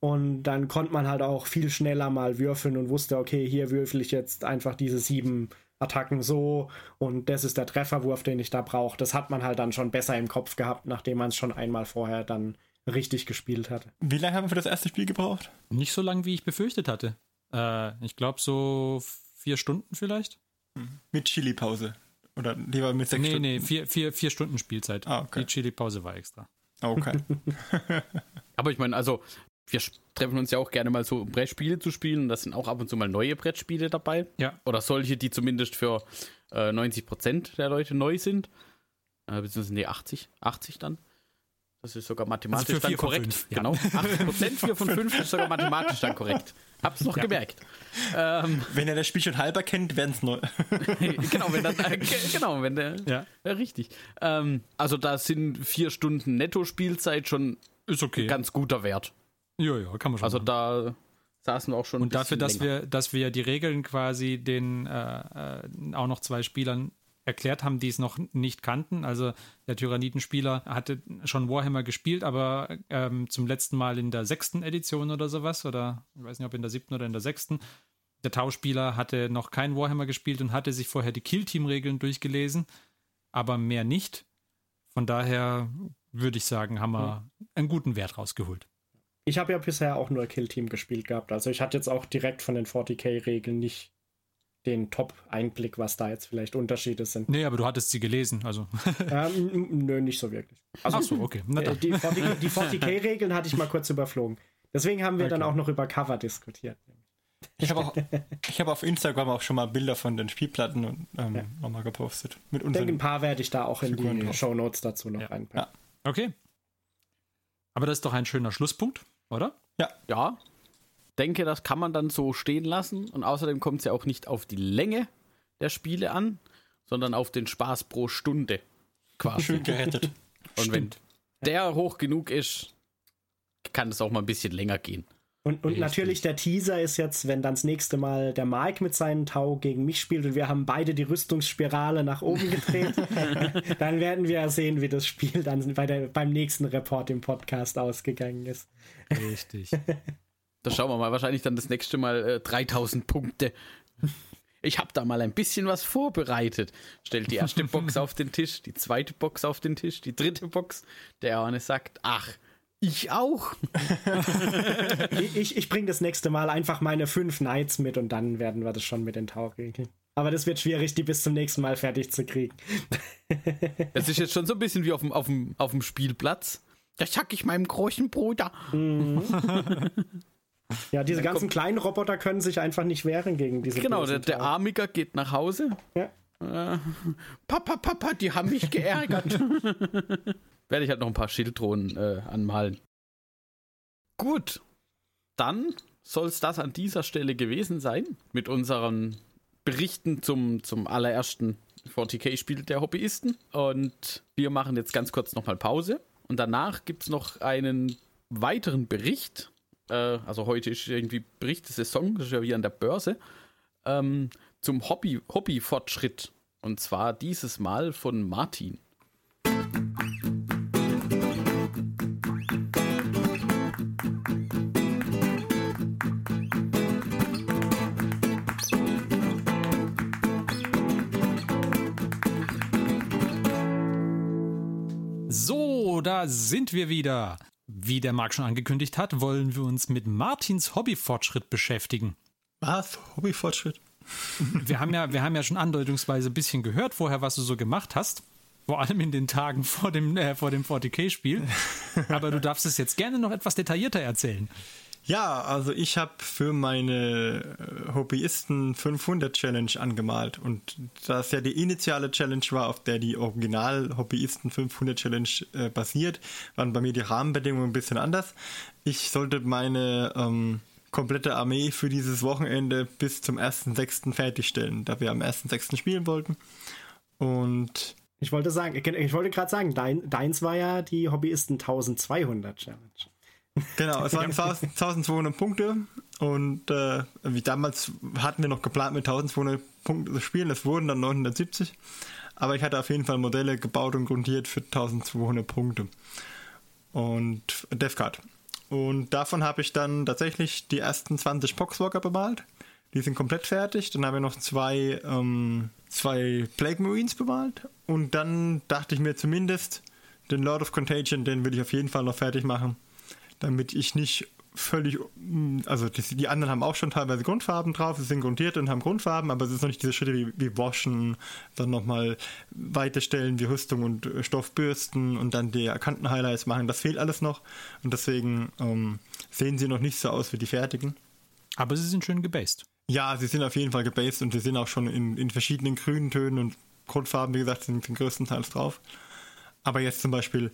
Und dann konnte man halt auch viel schneller mal würfeln und wusste, okay, hier würfel ich jetzt einfach diese sieben Attacken so und das ist der Trefferwurf, den ich da brauche. Das hat man halt dann schon besser im Kopf gehabt, nachdem man es schon einmal vorher dann richtig gespielt hatte. Wie lange haben wir für das erste Spiel gebraucht? Nicht so lang, wie ich befürchtet hatte. Äh, ich glaube, so vier Stunden vielleicht. Mit Chili-Pause. Oder lieber mit sechs Nee, Stunden? nee, vier, vier, vier Stunden Spielzeit. Ah, okay. Die Chili-Pause war extra. Ah, Okay. Aber ich meine, also wir treffen uns ja auch gerne mal so, um Brettspiele zu spielen. Das sind auch ab und zu mal neue Brettspiele dabei. Ja. Oder solche, die zumindest für äh, 90% der Leute neu sind. Äh, beziehungsweise, nee, 80. 80 dann. Das ist sogar mathematisch Also dann korrekt. fünf, ja. Genau. 80% 4 von 5 ist sogar mathematisch dann korrekt. Hab's noch gemerkt. Ähm, Wenn er das Spiel schon halber kennt, werden es neu. genau, wenn dann, äh, ge- genau, wenn der, Ja. ja, richtig. Ähm, also da sind vier Stunden Netto-Spielzeit schon Ist okay. ganz guter Wert. ja, ja, kann man schon. Also machen. da saßen wir auch schon. ein Und dafür, dass länger. wir, dass wir die Regeln quasi den äh, äh, auch noch zwei Spielern erklärt haben, die es noch nicht kannten. Also der Tyrannitenspieler hatte schon Warhammer gespielt, aber ähm, zum letzten Mal in der sechsten Edition oder sowas. Oder ich weiß nicht, ob in der siebten oder in der sechsten. Der Tauspieler hatte noch kein Warhammer gespielt und hatte sich vorher die Kill-Team-Regeln durchgelesen, aber mehr nicht. Von daher würde ich sagen, haben wir einen guten Wert rausgeholt. Ich habe ja bisher auch nur Kill Team gespielt gehabt. Also ich hatte jetzt auch direkt von den 40k-Regeln nicht den Top-Einblick, was da jetzt vielleicht Unterschiede sind. Nee, aber du hattest sie gelesen, also. ähm, nö, nicht so wirklich. Also, Ach so, okay. Äh, die 40, 40k-Regeln hatte ich mal kurz überflogen. Deswegen haben wir okay. dann auch noch über Cover diskutiert. Ich habe hab auf Instagram auch schon mal Bilder von den Spielplatten und, ähm, ja. nochmal gepostet. Mit ich denke, ein paar werde ich da auch in Figuren die Show Notes dazu noch ja. reinpacken. Ja. Okay. Aber das ist doch ein schöner Schlusspunkt, oder? Ja. Ja. Denke, das kann man dann so stehen lassen. Und außerdem kommt es ja auch nicht auf die Länge der Spiele an, sondern auf den Spaß pro Stunde. Quasi. Schön gerettet. Und Stimmt. wenn der hoch genug ist, kann es auch mal ein bisschen länger gehen. Und, und natürlich der Teaser ist jetzt, wenn dann das nächste Mal der Mike mit seinem Tau gegen mich spielt und wir haben beide die Rüstungsspirale nach oben gedreht, dann werden wir sehen, wie das Spiel dann bei der, beim nächsten Report im Podcast ausgegangen ist. Richtig. Da schauen wir mal, wahrscheinlich dann das nächste Mal äh, 3000 Punkte. Ich habe da mal ein bisschen was vorbereitet. Stellt die erste Box auf den Tisch, die zweite Box auf den Tisch, die dritte Box. Der eine sagt, ach, ich auch. ich ich bringe das nächste Mal einfach meine fünf Knights mit und dann werden wir das schon mit den Tau regeln. Aber das wird schwierig, die bis zum nächsten Mal fertig zu kriegen. Das ist jetzt schon so ein bisschen wie auf dem, auf dem, auf dem Spielplatz. Das sag ich meinem großen Bruder. Mhm. Ja, diese ganzen kommt, kleinen Roboter können sich einfach nicht wehren gegen diese. Genau, der, der Armiger geht nach Hause. Ja. Äh, Papa, Papa, die haben mich geärgert. Werde ich halt noch ein paar Schilddrohnen äh, anmalen. Gut, dann soll es das an dieser Stelle gewesen sein mit unseren Berichten zum, zum allerersten 40k-Spiel der Hobbyisten. Und wir machen jetzt ganz kurz nochmal Pause. Und danach gibt es noch einen weiteren Bericht. Äh, also heute ist irgendwie Bericht der Saison, das ist ja wie an der Börse. Ähm, zum Hobby, Hobbyfortschritt. Und zwar dieses Mal von Martin. So, da sind wir wieder. Wie der Marc schon angekündigt hat, wollen wir uns mit Martins Hobbyfortschritt beschäftigen. Was? Hobbyfortschritt? wir haben ja, wir haben ja schon andeutungsweise ein bisschen gehört vorher, was du so gemacht hast. Vor allem in den Tagen vor dem, äh, vor dem 40k-Spiel. Aber du darfst es jetzt gerne noch etwas detaillierter erzählen. Ja, also ich habe für meine äh, Hobbyisten 500 Challenge angemalt und das ja die initiale Challenge war, auf der die Original Hobbyisten 500 Challenge äh, basiert, waren bei mir die Rahmenbedingungen ein bisschen anders. Ich sollte meine ähm, komplette Armee für dieses Wochenende bis zum 1.6. fertigstellen, da wir am 1.6. spielen wollten. Und ich wollte sagen, ich wollte gerade sagen, dein, deins war ja die Hobbyisten 1200 Challenge. Genau, es waren 1200 Punkte und äh, wie damals hatten wir noch geplant mit 1200 Punkten zu spielen, es wurden dann 970, aber ich hatte auf jeden Fall Modelle gebaut und grundiert für 1200 Punkte und Deathcard. Und davon habe ich dann tatsächlich die ersten 20 Poxwalker bemalt. Die sind komplett fertig. Dann habe ich noch zwei, ähm, zwei Plague Marines bemalt. Und dann dachte ich mir zumindest, den Lord of Contagion, den will ich auf jeden Fall noch fertig machen. Damit ich nicht völlig, also die, anderen haben auch schon teilweise Grundfarben drauf, sie sind grundiert und haben Grundfarben, aber es ist noch nicht diese Schritte wie, wie Waschen, dann nochmal weiterstellen wie Rüstung und äh, Stoffbürsten und dann die erkannten Highlights machen. Das fehlt alles noch und deswegen ähm, sehen sie noch nicht so aus wie die fertigen. Aber sie sind schön gebased. Ja, sie sind auf jeden Fall gebased und sie sind auch schon in, in verschiedenen grünen Tönen und Grundfarben, wie gesagt, sind, sind größtenteils drauf. Aber jetzt zum Beispiel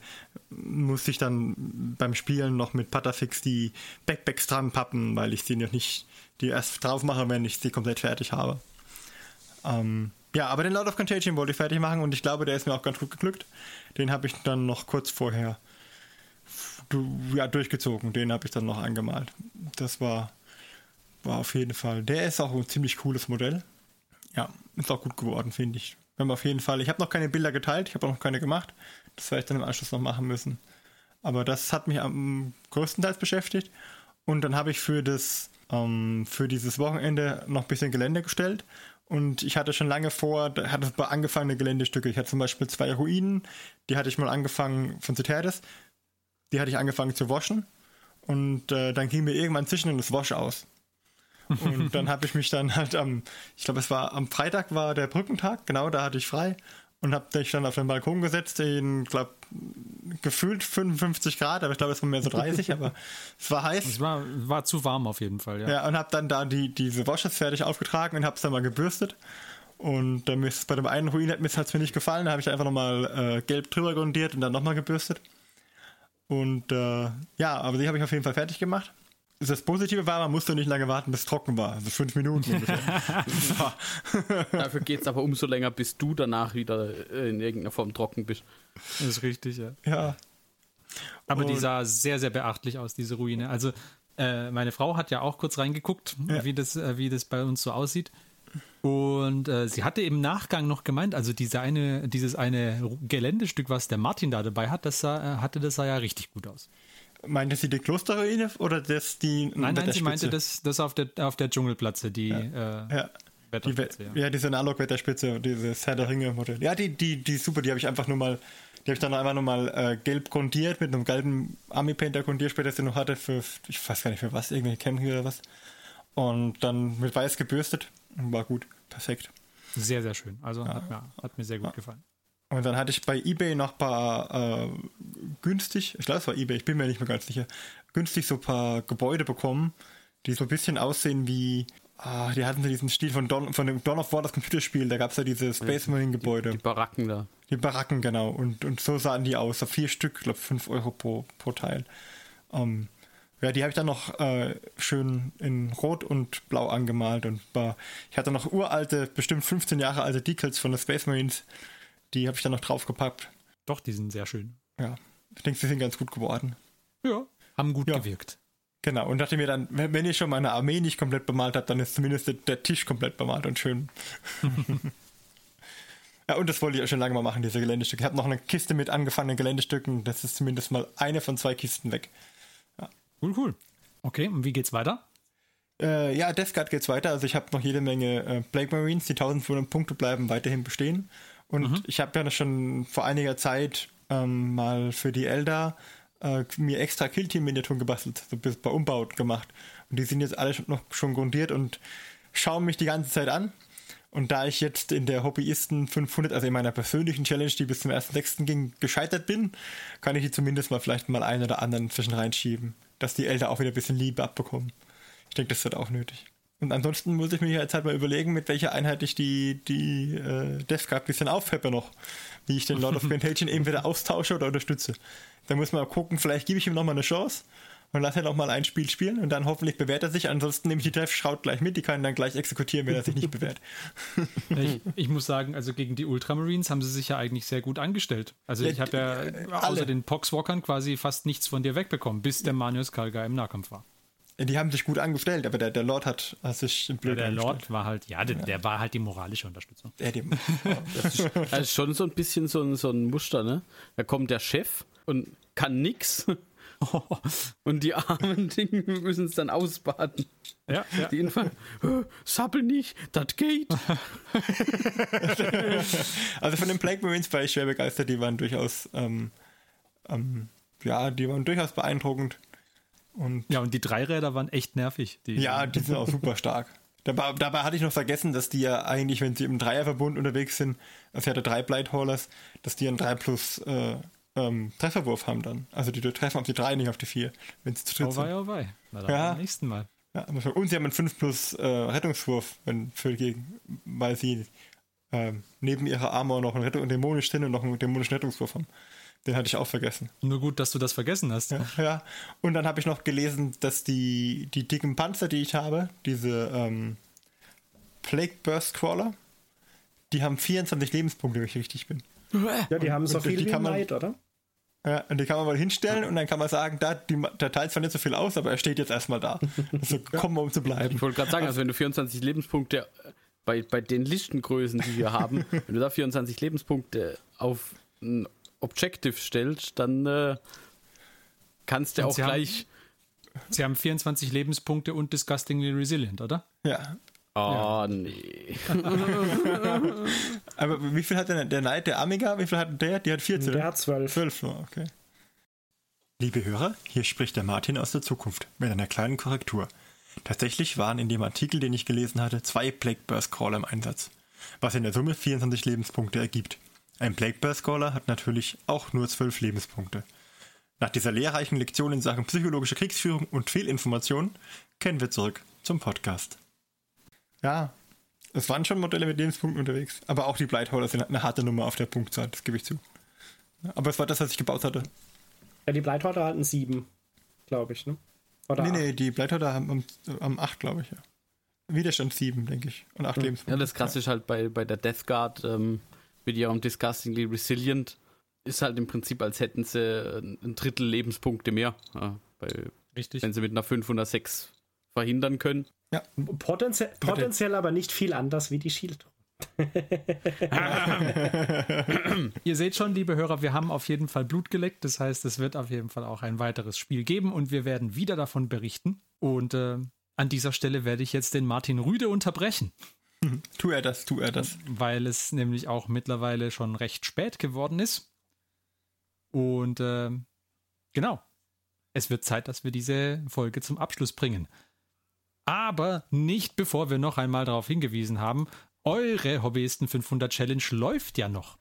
musste ich dann beim Spielen noch mit Patafix die Backpacks dran pappen, weil ich sie noch nicht die erst drauf mache, wenn ich sie komplett fertig habe. Ähm, ja, aber den Lord of Contagion wollte ich fertig machen und ich glaube, der ist mir auch ganz gut geglückt. Den habe ich dann noch kurz vorher ja, durchgezogen. Den habe ich dann noch angemalt. Das war, war auf jeden Fall. Der ist auch ein ziemlich cooles Modell. Ja, ist auch gut geworden, finde ich. Wir haben auf jeden Fall, ich habe noch keine Bilder geteilt, ich habe noch keine gemacht. Das werde ich dann im Anschluss noch machen müssen. Aber das hat mich am größtenteils beschäftigt. Und dann habe ich für das, ähm, für dieses Wochenende noch ein bisschen Gelände gestellt Und ich hatte schon lange vor, da hatte es angefangene Geländestücke. Ich hatte zum Beispiel zwei Ruinen, die hatte ich mal angefangen von Citerdes. Die hatte ich angefangen zu waschen. Und äh, dann ging mir irgendwann zwischen das Wasch aus. Und dann habe ich mich dann halt am, ich glaube, es war am Freitag war der Brückentag, genau, da hatte ich frei und habe mich dann auf den Balkon gesetzt, in, glaube gefühlt 55 Grad, aber ich glaube, es waren mehr so 30, aber es war heiß. Es war, war zu warm auf jeden Fall, ja. Ja, und habe dann da die, diese Washes fertig aufgetragen und habe es dann mal gebürstet. Und dann ist bei dem einen Ruin hat mir es mir nicht gefallen, da habe ich einfach nochmal äh, gelb drüber grundiert und dann nochmal gebürstet. Und äh, ja, aber die habe ich auf jeden Fall fertig gemacht. Das Positive war, man musste nicht lange warten, bis es trocken war. Also fünf Minuten ungefähr. Dafür geht es aber umso länger, bis du danach wieder in irgendeiner Form trocken bist. Das ist richtig, ja. Ja. Aber Und die sah sehr, sehr beachtlich aus, diese Ruine. Also, äh, meine Frau hat ja auch kurz reingeguckt, ja. wie, das, äh, wie das bei uns so aussieht. Und äh, sie hatte im Nachgang noch gemeint, also diese eine, dieses eine Geländestück, was der Martin da dabei hat, das sah, äh, hatte, das sah ja richtig gut aus. Meinte sie die Klosterruine oder das die? Nein, nein, sie meinte das, das auf der auf der Dschungelplatze, die ja. Äh, ja. Wetterspitze, die, ja. ja, diese Analog-Wetterspitze, dieses Herr der Ringe-Modell. Ja, die, die, die super, die habe ich einfach nur mal, die habe ich dann einfach nur mal äh, gelb grundiert mit einem gelben Army-Painter-Grundierspäter, das ich noch hatte für, ich weiß gar nicht für was, irgendwelche Camping oder was. Und dann mit weiß gebürstet. War gut, perfekt. Sehr, sehr schön. Also ja. hat, mir, hat mir sehr gut gefallen. Und dann hatte ich bei eBay noch ein paar äh, günstig, ich glaube es war eBay, ich bin mir nicht mehr ganz sicher, günstig so ein paar Gebäude bekommen, die so ein bisschen aussehen wie, ah, die hatten so diesen Stil von, Don, von dem Dawn of War, das Computerspiel, da gab es ja diese Space Marine Gebäude. Die, die, Baracken da. Die Baracken, genau. Und, und so sahen die aus, so vier Stück, glaube 5 Euro pro, pro Teil. Um, ähm, ja, die habe ich dann noch äh, schön in Rot und Blau angemalt und war, ich hatte noch uralte, bestimmt 15 Jahre alte Decals von den Space Marines die habe ich dann noch draufgepackt. Doch, die sind sehr schön. Ja, ich denke, sie sind ganz gut geworden. Ja, haben gut ja. gewirkt. Genau, und dachte mir dann, wenn ich schon meine Armee nicht komplett bemalt habe, dann ist zumindest der Tisch komplett bemalt und schön. ja, und das wollte ich auch schon lange mal machen, diese Geländestücke. Ich habe noch eine Kiste mit angefangenen Geländestücken. Das ist zumindest mal eine von zwei Kisten weg. Ja. Cool, cool. Okay, und wie geht's weiter? Äh, ja, Death Guard geht's weiter. Also ich habe noch jede Menge äh, Blake Marines. Die 1500 Punkte bleiben weiterhin bestehen. Und mhm. ich habe ja schon vor einiger Zeit ähm, mal für die Elder äh, mir extra Killteam-Miniaturen gebastelt, so bis bei Umbaut gemacht. Und die sind jetzt alle noch schon grundiert und schauen mich die ganze Zeit an. Und da ich jetzt in der Hobbyisten 500, also in meiner persönlichen Challenge, die bis zum 1.6. ging, gescheitert bin, kann ich die zumindest mal vielleicht mal einen oder anderen zwischen reinschieben, dass die Elder auch wieder ein bisschen Liebe abbekommen. Ich denke, das wird auch nötig. Und ansonsten muss ich mir jetzt halt mal überlegen, mit welcher Einheit ich die, die äh, Death Guard ein bisschen aufpeppe noch. Wie ich den Lord of Contagion entweder austausche oder unterstütze. Da muss man mal gucken, vielleicht gebe ich ihm nochmal eine Chance und lasse ihn auch mal ein Spiel spielen und dann hoffentlich bewährt er sich. Ansonsten nehme ich die Treffschraut gleich mit, die kann dann gleich exekutieren, wenn er sich nicht bewährt. Ich, ich, muss sagen, also gegen die Ultramarines haben sie sich ja eigentlich sehr gut angestellt. Also ich habe ja äh, außer alle. den Poxwalkern quasi fast nichts von dir wegbekommen, bis der Manius Kalga im Nahkampf war. Die haben sich gut angestellt, aber der, der Lord hat, hat sich blöd ja, Der Lord war halt, ja der, ja. der, war halt die moralische Unterstützung. Ja, die, das, ist, das ist schon so ein bisschen so ein, so ein Muster, ne? Da kommt der Chef und kann nix. Und die armen Dinge müssen es dann ausbaden. Ja, ja. Die Infall, sappel nicht, das geht. also von den Plague Marines war ich schwer begeistert, die waren durchaus, ähm, ähm, ja, die waren durchaus beeindruckend. Und ja, und die Dreiräder waren echt nervig. Die ja, die sind auch super stark. Dabei, dabei, hatte ich noch vergessen, dass die ja eigentlich, wenn sie im Dreierverbund unterwegs sind, also ja der drei Blighthaulers, dass die einen 3 plus äh, ähm, Trefferwurf haben dann. Also die treffen auf die 3, nicht auf die 4, wenn sie zu dritt oh sind. Oh wei, Na dann ja. beim nächsten Mal. Ja, und sie haben einen 5 plus äh, Rettungswurf, wenn für gegen, weil sie äh, neben ihrer Armor noch einen Rettung dämonisch sind und noch einen dämonischen Rettungswurf haben. Den hatte ich auch vergessen. Nur gut, dass du das vergessen hast. Ja, ja. und dann habe ich noch gelesen, dass die, die dicken Panzer, die ich habe, diese ähm, Plague Burst Crawler, die haben 24 Lebenspunkte, wenn ich richtig bin. Ja, die haben so viel wie Neid, oder? Ja, und die kann man mal hinstellen und dann kann man sagen, da, die, der teilt zwar nicht so viel aus, aber er steht jetzt erstmal da. Also kommen wir, um zu bleiben. Ich wollte gerade sagen, also wenn du 24 Lebenspunkte bei, bei den Lichtengrößen, die wir haben, wenn du da 24 Lebenspunkte auf Objective stellt, dann äh, kannst du auch gleich. Haben, Sie haben 24 Lebenspunkte und Disgustingly Resilient, oder? Ja. Oh, nee. Aber wie viel hat denn der Knight, der Amiga? Wie viel hat der? Die hat 14. Der hat 12. 12, oh, okay. Liebe Hörer, hier spricht der Martin aus der Zukunft mit einer kleinen Korrektur. Tatsächlich waren in dem Artikel, den ich gelesen hatte, zwei Plague Burst Crawler im Einsatz, was in der Summe 24 Lebenspunkte ergibt. Ein Plague Burst Crawler hat natürlich auch nur 12 Lebenspunkte. Nach dieser lehrreichen Lektion in Sachen psychologische Kriegsführung und Fehlinformation kehren wir zurück zum Podcast. Ja, es waren schon Modelle mit Lebenspunkten unterwegs, aber auch die Blightholder sind eine harte Nummer auf der Punktzahl, das gebe ich zu. Aber es war das, was ich gebaut hatte. Ja, die Bleithorter hatten 7, glaube ich, ne? Oder nee, acht. nee, die Blightholder haben, haben, 8, glaube ich, ja. Widerstand 7, denke ich. Und 8 Lebenspunkte. Ja, das krasse ist halt bei, bei der Death Guard ähm, mit ihrem Disgustingly Resilient ist halt im Prinzip, als hätten sie ein Drittel Lebenspunkte mehr. Ja, bei, Richtig. wenn sie mit einer 5 und einer 6 verhindern können. Potenzie potenziell aber nicht viel anders wie die Shield. Ihr seht schon, liebe Hörer, wir haben auf jeden Fall Blut geleckt. Das heißt, es wird auf jeden Fall auch ein weiteres Spiel geben und wir werden wieder davon berichten. Und äh, an dieser Stelle werde ich jetzt den Martin Rüde unterbrechen, Tu er das, tu er das. weil es nämlich auch mittlerweile schon recht spät geworden ist. Und äh, genau, es wird Zeit, dass wir diese Folge zum Abschluss bringen. Aber nicht bevor wir noch einmal darauf hingewiesen haben, eure Hobbyisten 500 Challenge läuft ja noch.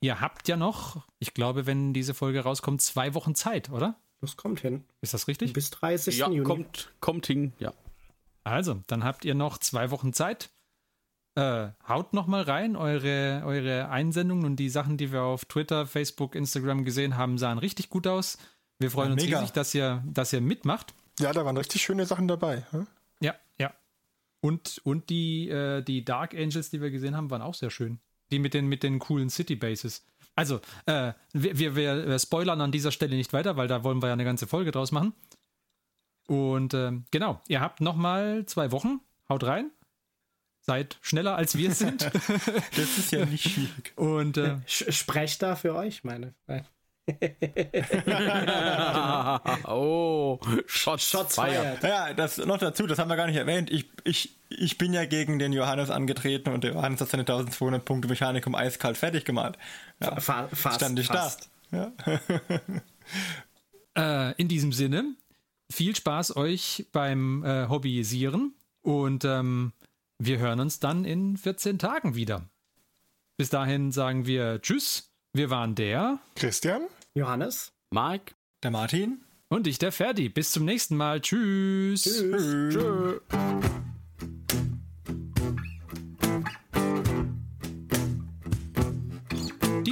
Ihr habt ja noch, ich glaube, wenn diese Folge rauskommt, zwei Wochen Zeit, oder? Das kommt hin. Ist das richtig? Bis 30. Ja, Juni. kommt, kommt hin, ja. Also, dann habt ihr noch zwei Wochen Zeit. Äh, haut noch mal rein. Eure, eure Einsendungen und die Sachen, die wir auf Twitter, Facebook, Instagram gesehen haben, sahen richtig gut aus. Wir freuen Ja, uns mega. riesig, dass ihr, dass ihr mitmacht. Ja, da waren richtig schöne Sachen dabei. hm? Ja, ja. Und, und die, äh, die Dark Angels, die wir gesehen haben, waren auch sehr schön. Die mit den, mit den coolen City Bases. Also, äh, wir, wir, wir äh, spoilern an dieser Stelle nicht weiter, weil da wollen wir ja eine ganze Folge draus machen. Und ähm, genau, ihr habt noch mal zwei Wochen. Haut rein. Seid schneller als wir sind. Das ist ja nicht schwierig. Und äh, Sprecht da für euch, meine. oh, Shots, Shots fired. Ja, das noch dazu, das haben wir gar nicht erwähnt. Ich, ich, ich bin ja gegen den Johannes angetreten und der Johannes hat seine 1200 Punkte Mechanik um eiskalt fertig gemalt. Ja, Fa fast, stand ich fast. da. Ja. äh, in diesem Sinne, viel Spaß euch beim äh, Hobbyisieren und ähm, wir hören uns dann in 14 Tagen wieder. Bis dahin sagen wir Tschüss. Wir waren der Christian? Johannes? Mark, Der Martin? und ich der Ferdi. Bis zum nächsten Mal. Tschüss. Tschüss.